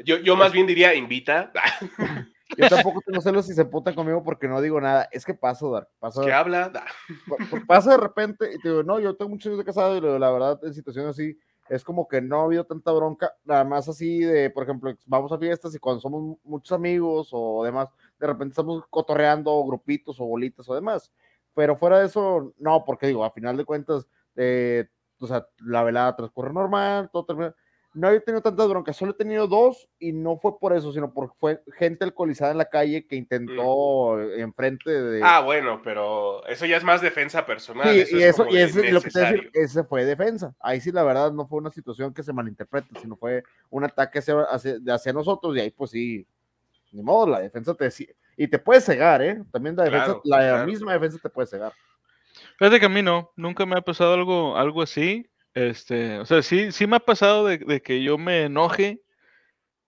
Speaker 3: Yo, yo más bien diría, invita.
Speaker 2: Yo tampoco tengo celos si se putan conmigo porque no digo nada. Es que pasa, Dark, pasa,
Speaker 3: que habla?
Speaker 2: pa- pa- pasa de repente y te digo, no, yo tengo muchos años de casado y la verdad, en situaciones así, es como que no ha habido tanta bronca, nada más así de, por ejemplo, vamos a fiestas y cuando somos muchos amigos o demás, de repente estamos cotorreando grupitos o bolitas o demás. Pero fuera de eso, no, porque digo, a final de cuentas, eh, o sea, la velada transcurre normal, todo termina. No he tenido tantas broncas, solo he tenido dos y no fue por eso, sino por fue gente alcoholizada en la calle que intentó enfrente de,
Speaker 3: Ah, bueno, pero eso ya es más defensa personal.
Speaker 2: Sí,
Speaker 3: eso
Speaker 2: y
Speaker 3: es
Speaker 2: eso, y lo que te decir, ese fue defensa. Ahí sí, la verdad, no fue una situación que se malinterprete, sino fue un ataque hacia, hacia, hacia nosotros, y ahí, pues sí, ni modo, la defensa te y te puede cegar, ¿eh? También la defensa,
Speaker 3: Claro,
Speaker 2: la
Speaker 3: claro.
Speaker 2: misma defensa te puede cegar.
Speaker 1: Fíjate que a mí no, nunca me ha pasado algo, algo así. Este, o sea, sí, sí me ha pasado de, que yo me enoje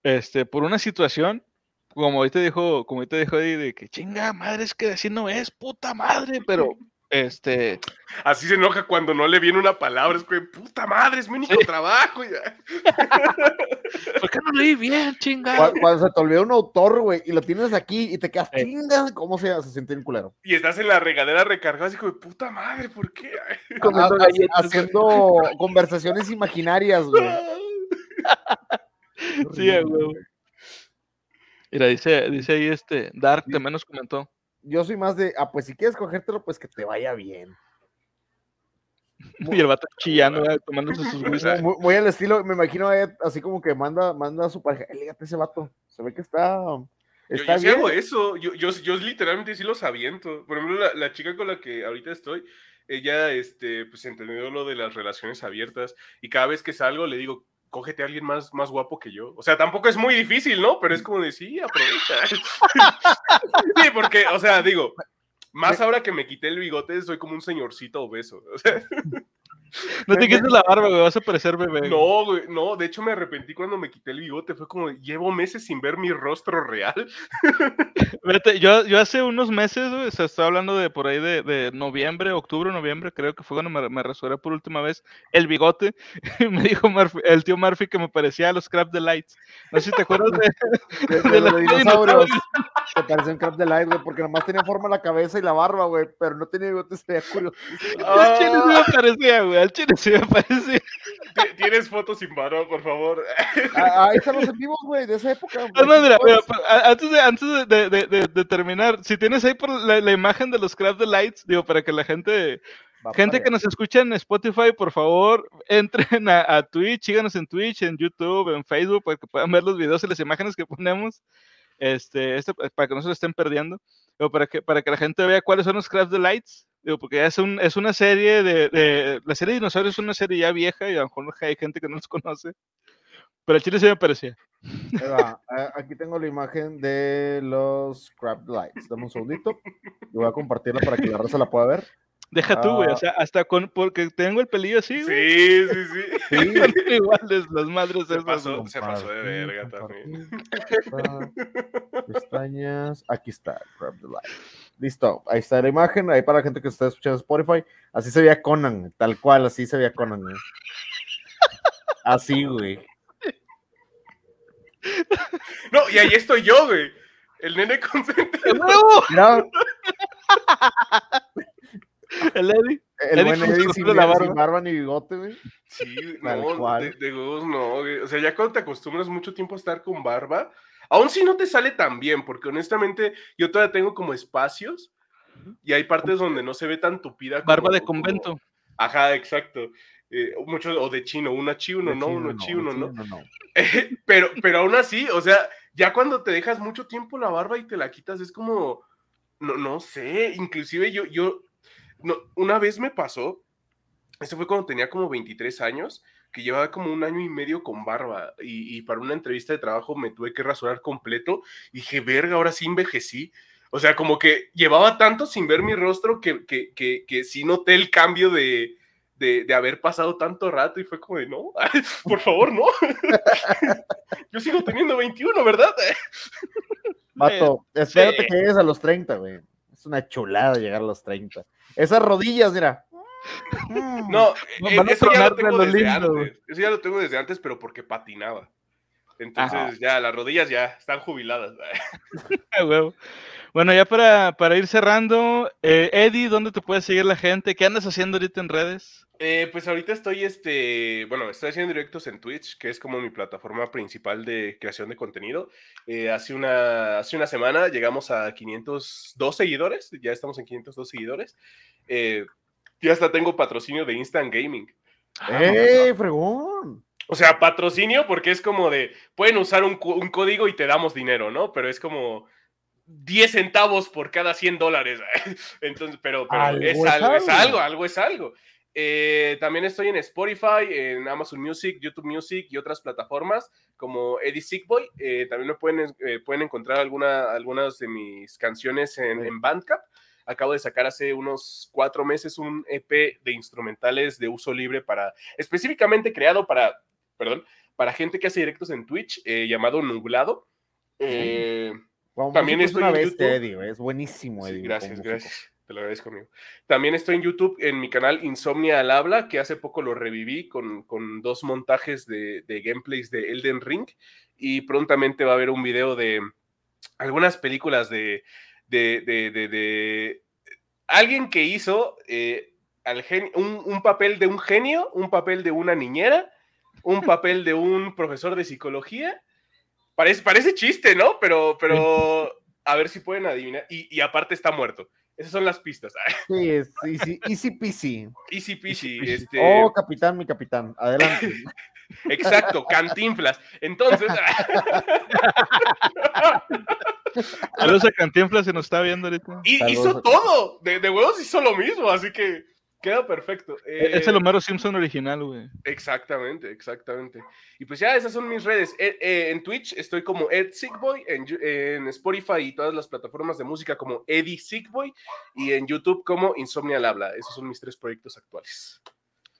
Speaker 1: este, por una situación, como ahorita dijo, como ahorita dijo Eddie, de que chinga madre, es que así no es, puta madre, pero este,
Speaker 3: Así se enoja cuando no le viene una palabra. Es que, puta madre, es mi único
Speaker 1: Sí.
Speaker 3: trabajo. ya".
Speaker 1: ¿por qué no leí bien, chinga?
Speaker 2: Cuando, cuando se te olvida un autor, güey, y lo tienes aquí y te quedas
Speaker 1: Sí.
Speaker 2: chinga, ¿cómo se, se siente un culero?
Speaker 3: Y estás en la regadera recargada, así como, puta madre, ¿por qué?
Speaker 1: Güey.
Speaker 2: haciendo conversaciones imaginarias, güey.
Speaker 1: Sí, huevo. Mira, dice, dice ahí este, Dark también nos comentó.
Speaker 2: Yo soy más de, ah, pues si quieres cogértelo, pues que te vaya bien.
Speaker 1: Y el vato chillando, ¿verdad? tomándose sus.
Speaker 2: Muy, muy al estilo, me imagino eh, así como que manda, manda a su pareja, "Eh, lígate ese vato, se ve que está,
Speaker 3: Yo,
Speaker 2: está
Speaker 3: yo sí
Speaker 2: bien.
Speaker 3: hago eso. Yo, yo, yo literalmente sí los aviento. Por ejemplo, la, la chica con la que ahorita estoy, ella este, pues entendió lo de las relaciones abiertas. Y cada vez que salgo le digo, cógete a alguien más, más guapo que yo. O sea, tampoco es muy difícil, ¿no? Pero es como de, sí, aprovecha. sí, porque, o sea, digo, más ahora que me quité el bigote, soy como un señorcito obeso. O sea,
Speaker 1: No te quites la barba, güey, vas a parecer bebé.
Speaker 3: no, güey, no, de hecho me arrepentí cuando me quité el bigote. Fue como, llevo meses sin ver mi rostro real.
Speaker 1: Fíjate, yo, yo hace unos meses, güey, o sea, estaba hablando de por ahí de, de noviembre, octubre, noviembre, creo que fue cuando me, me rasuré por última vez el bigote. Y me dijo Murphy- el tío Murphy que me parecía a los Crab Delights. No sé si te acuerdas de,
Speaker 2: de, de
Speaker 1: de
Speaker 2: los dinosaurios. Te parecía un crab de light, güey, porque nomás tenía forma la cabeza y la barba, güey, pero no tenía bigote, se veía curioso.
Speaker 1: Me parecía, güey, al chile sí me parecía.
Speaker 3: Ti- ¿Tienes fotos sin barba, por favor?
Speaker 2: Ah, Ahí están los en vivos, güey, de esa época.
Speaker 1: Es más, mira, mira, antes, de, antes de, de- de- terminar, si tienes ahí por la, la imagen de los Crab Delights, digo, para que la gente
Speaker 2: Va
Speaker 1: Gente que nos escucha en Spotify, por favor, entren a, a Twitch, síganos en Twitch, en YouTube, en Facebook, para que puedan ver los videos y las imágenes que ponemos, este, este, para que no se lo estén perdiendo, o para que, para que la gente vea cuáles son los Craft Delights, digo, porque ya es, un, es una serie de, de- la serie de dinosaurios es una serie ya vieja y a lo mejor hay gente que no los conoce, pero el chile sí me parecía.
Speaker 2: Ahí va. Ah, Aquí tengo la imagen de los crab lights. Dame un segundito. Y voy a compartirla para que la raza la pueda ver.
Speaker 1: Deja tú, güey,
Speaker 2: Ah.
Speaker 1: o sea, hasta con, porque tengo el pelillo así, güey,
Speaker 3: Sí, sí, sí.
Speaker 2: Sí,
Speaker 1: iguales las madres
Speaker 3: Se pasó. se pasó de verga también.
Speaker 2: Pestañas. Aquí está, Crab Delight. Listo, ahí está la imagen, ahí para la gente que está escuchando Spotify. Así se veía Conan, tal cual, así se veía Conan. güey. Así, güey.
Speaker 3: No, y ahí estoy yo, güey. El nene consente.
Speaker 1: ¡A huevo!
Speaker 2: Mira,
Speaker 1: El Eddie.
Speaker 2: El
Speaker 1: Eddie
Speaker 2: buen sin,
Speaker 1: la
Speaker 2: sin
Speaker 1: barba.
Speaker 2: barba ni bigote, güey.
Speaker 3: Sí,
Speaker 2: Tal
Speaker 3: no,
Speaker 2: cual.
Speaker 3: de, de huevos no. güey. O sea, ya cuando te acostumbras mucho tiempo a estar con barba, aún si no te sale tan bien, porque honestamente yo todavía tengo como espacios y hay partes donde no se ve tan tupida. como-
Speaker 1: Barba de
Speaker 3: como-
Speaker 1: convento.
Speaker 3: Ajá, exacto. Eh, mucho, o de chino, una chi, uno no, uno chi, uno no.
Speaker 2: no.
Speaker 3: pero, pero aún así, o sea, ya cuando te dejas mucho tiempo la barba y te la quitas, es como, no, no sé, inclusive yo, yo, no, una vez me pasó, esto fue cuando tenía como 23 años, que llevaba como un año y medio con barba y, y para una entrevista de trabajo me tuve que rasurar completo y dije, verga, ahora sí envejecí. O sea, como que llevaba tanto sin ver mi rostro que, que, que, que sí noté el cambio de, de, de haber pasado tanto rato y fue como de, no, por favor, no. Yo sigo teniendo 21, ¿verdad?
Speaker 2: Vato, espérate
Speaker 1: sí.
Speaker 2: que llegues a los 30, güey. Es una chulada llegar a los 30. Esas rodillas, mira.
Speaker 3: No,
Speaker 1: No,
Speaker 3: eh, eso ya lo tengo
Speaker 1: lo
Speaker 3: desde
Speaker 1: lindo,
Speaker 3: antes. Eso ya lo tengo desde antes, pero porque patinaba. Entonces
Speaker 1: Ajá.
Speaker 3: ya, las rodillas ya están jubiladas.
Speaker 1: Bueno, ya para, para ir cerrando, eh, Eddie, ¿dónde te puede seguir la gente? ¿Qué andas haciendo ahorita en redes?
Speaker 3: Eh, pues ahorita estoy, este, bueno, estoy haciendo directos en Twitch, que es como mi plataforma principal de creación de contenido. Eh, hace, una, hace una semana llegamos a 502 seguidores, ya estamos en 502 seguidores. Ya hasta tengo patrocinio de Instant Gaming.
Speaker 2: ¡Eh, fregón!
Speaker 3: O sea, patrocinio porque es como de, pueden usar un, un código y te damos dinero, ¿no? Pero es como 10 centavos por cada 100 dólares. Entonces, pero, pero
Speaker 2: Algo
Speaker 3: es,
Speaker 2: es
Speaker 3: algo, es
Speaker 2: algo.
Speaker 3: algo, algo es algo. Eh, también estoy en Spotify, en Amazon Music, YouTube Music y otras plataformas como Eddie Sickboy. Eh, también me pueden, eh, pueden encontrar alguna, algunas de mis canciones en, en Bandcamp. Acabo de sacar hace unos cuatro meses un EP de instrumentales de uso libre para, específicamente creado para, perdón, para gente que hace directos en Twitch, eh, llamado Nublado. Eh, También estoy en YouTube.
Speaker 2: Eddie. Es buenísimo,
Speaker 3: sí,
Speaker 2: Eddie.
Speaker 3: gracias, gracias. Te lo agradezco, amigo. También estoy en YouTube, en mi canal Insomnia al Habla, que hace poco lo reviví con, con dos montajes de, de gameplays de Elden Ring. Y prontamente va a haber un video de algunas películas de, de, de, de- de alguien que hizo eh, al un, un papel de un genio, un papel de una niñera, un papel de un profesor de psicología. Parece, parece chiste, ¿no? Pero, pero a ver si pueden adivinar. Y, y aparte está muerto. Esas son las pistas.
Speaker 2: Sí, es easy, easy peasy.
Speaker 3: Easy peasy.
Speaker 1: peasy.
Speaker 3: Este,
Speaker 2: Oh, capitán, mi capitán. Adelante.
Speaker 3: Exacto, cantinflas. Entonces,
Speaker 1: Saludos a Cantinflas, se nos está viendo ahorita.
Speaker 3: y-
Speaker 2: Saludos
Speaker 3: hizo todo. De, de huevos hizo lo mismo, así que queda perfecto.
Speaker 1: Es
Speaker 3: Eh,
Speaker 1: el Homero Simpson original, güey.
Speaker 3: Exactamente, exactamente. Y pues ya, esas son mis redes. Eh, eh, en Twitch estoy como Ed Sickboy, en, en Spotify y todas las plataformas de música como Eddie Sickboy y en YouTube como Insomnia al Habla. Esos son mis tres proyectos actuales.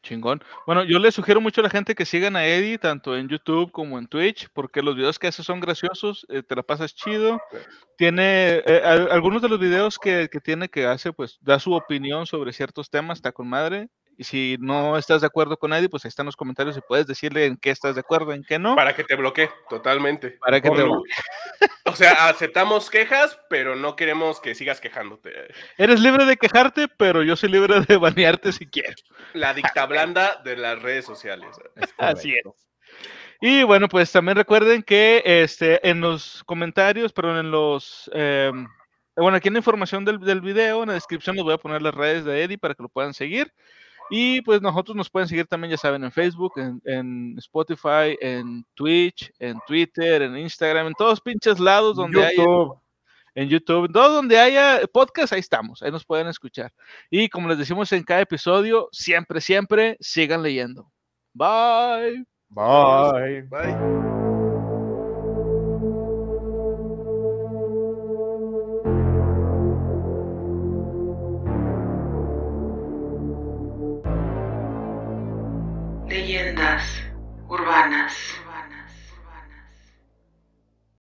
Speaker 1: Chingón. Bueno, yo le sugiero mucho a la gente que sigan a Eddie, tanto en YouTube como en Twitch, porque los videos que hace son graciosos, eh, te la pasas chido. Tiene eh, al- algunos de los videos que, que tiene que hace, pues da su opinión sobre ciertos temas, está con madre. Y si no estás de acuerdo con Eddie, pues ahí están los comentarios y puedes decirle en qué estás de acuerdo, en qué no.
Speaker 3: Para que te bloquee, totalmente.
Speaker 1: Para que te
Speaker 3: Como- O sea, aceptamos quejas, pero no queremos que sigas quejándote.
Speaker 1: Eres libre de quejarte, pero yo soy libre de banearte si quieres.
Speaker 3: La dicta blanda de las redes sociales.
Speaker 1: Así es. Y bueno, pues también recuerden que este, en los comentarios, perdón, en los... em, bueno, aquí en la información del, del video, en la descripción les voy a poner las redes de Eddie para que lo puedan seguir. Y pues nosotros nos pueden seguir también, ya saben, en Facebook, en, en Spotify, en Twitch, en Twitter, en Instagram, en todos pinches lados donde haya,
Speaker 2: YouTube.
Speaker 1: en YouTube, todo donde haya podcast, ahí estamos, ahí nos pueden escuchar. Y como les decimos en cada episodio, siempre, siempre sigan leyendo. Bye.
Speaker 2: Bye.
Speaker 3: Bye. leyendas urbanas.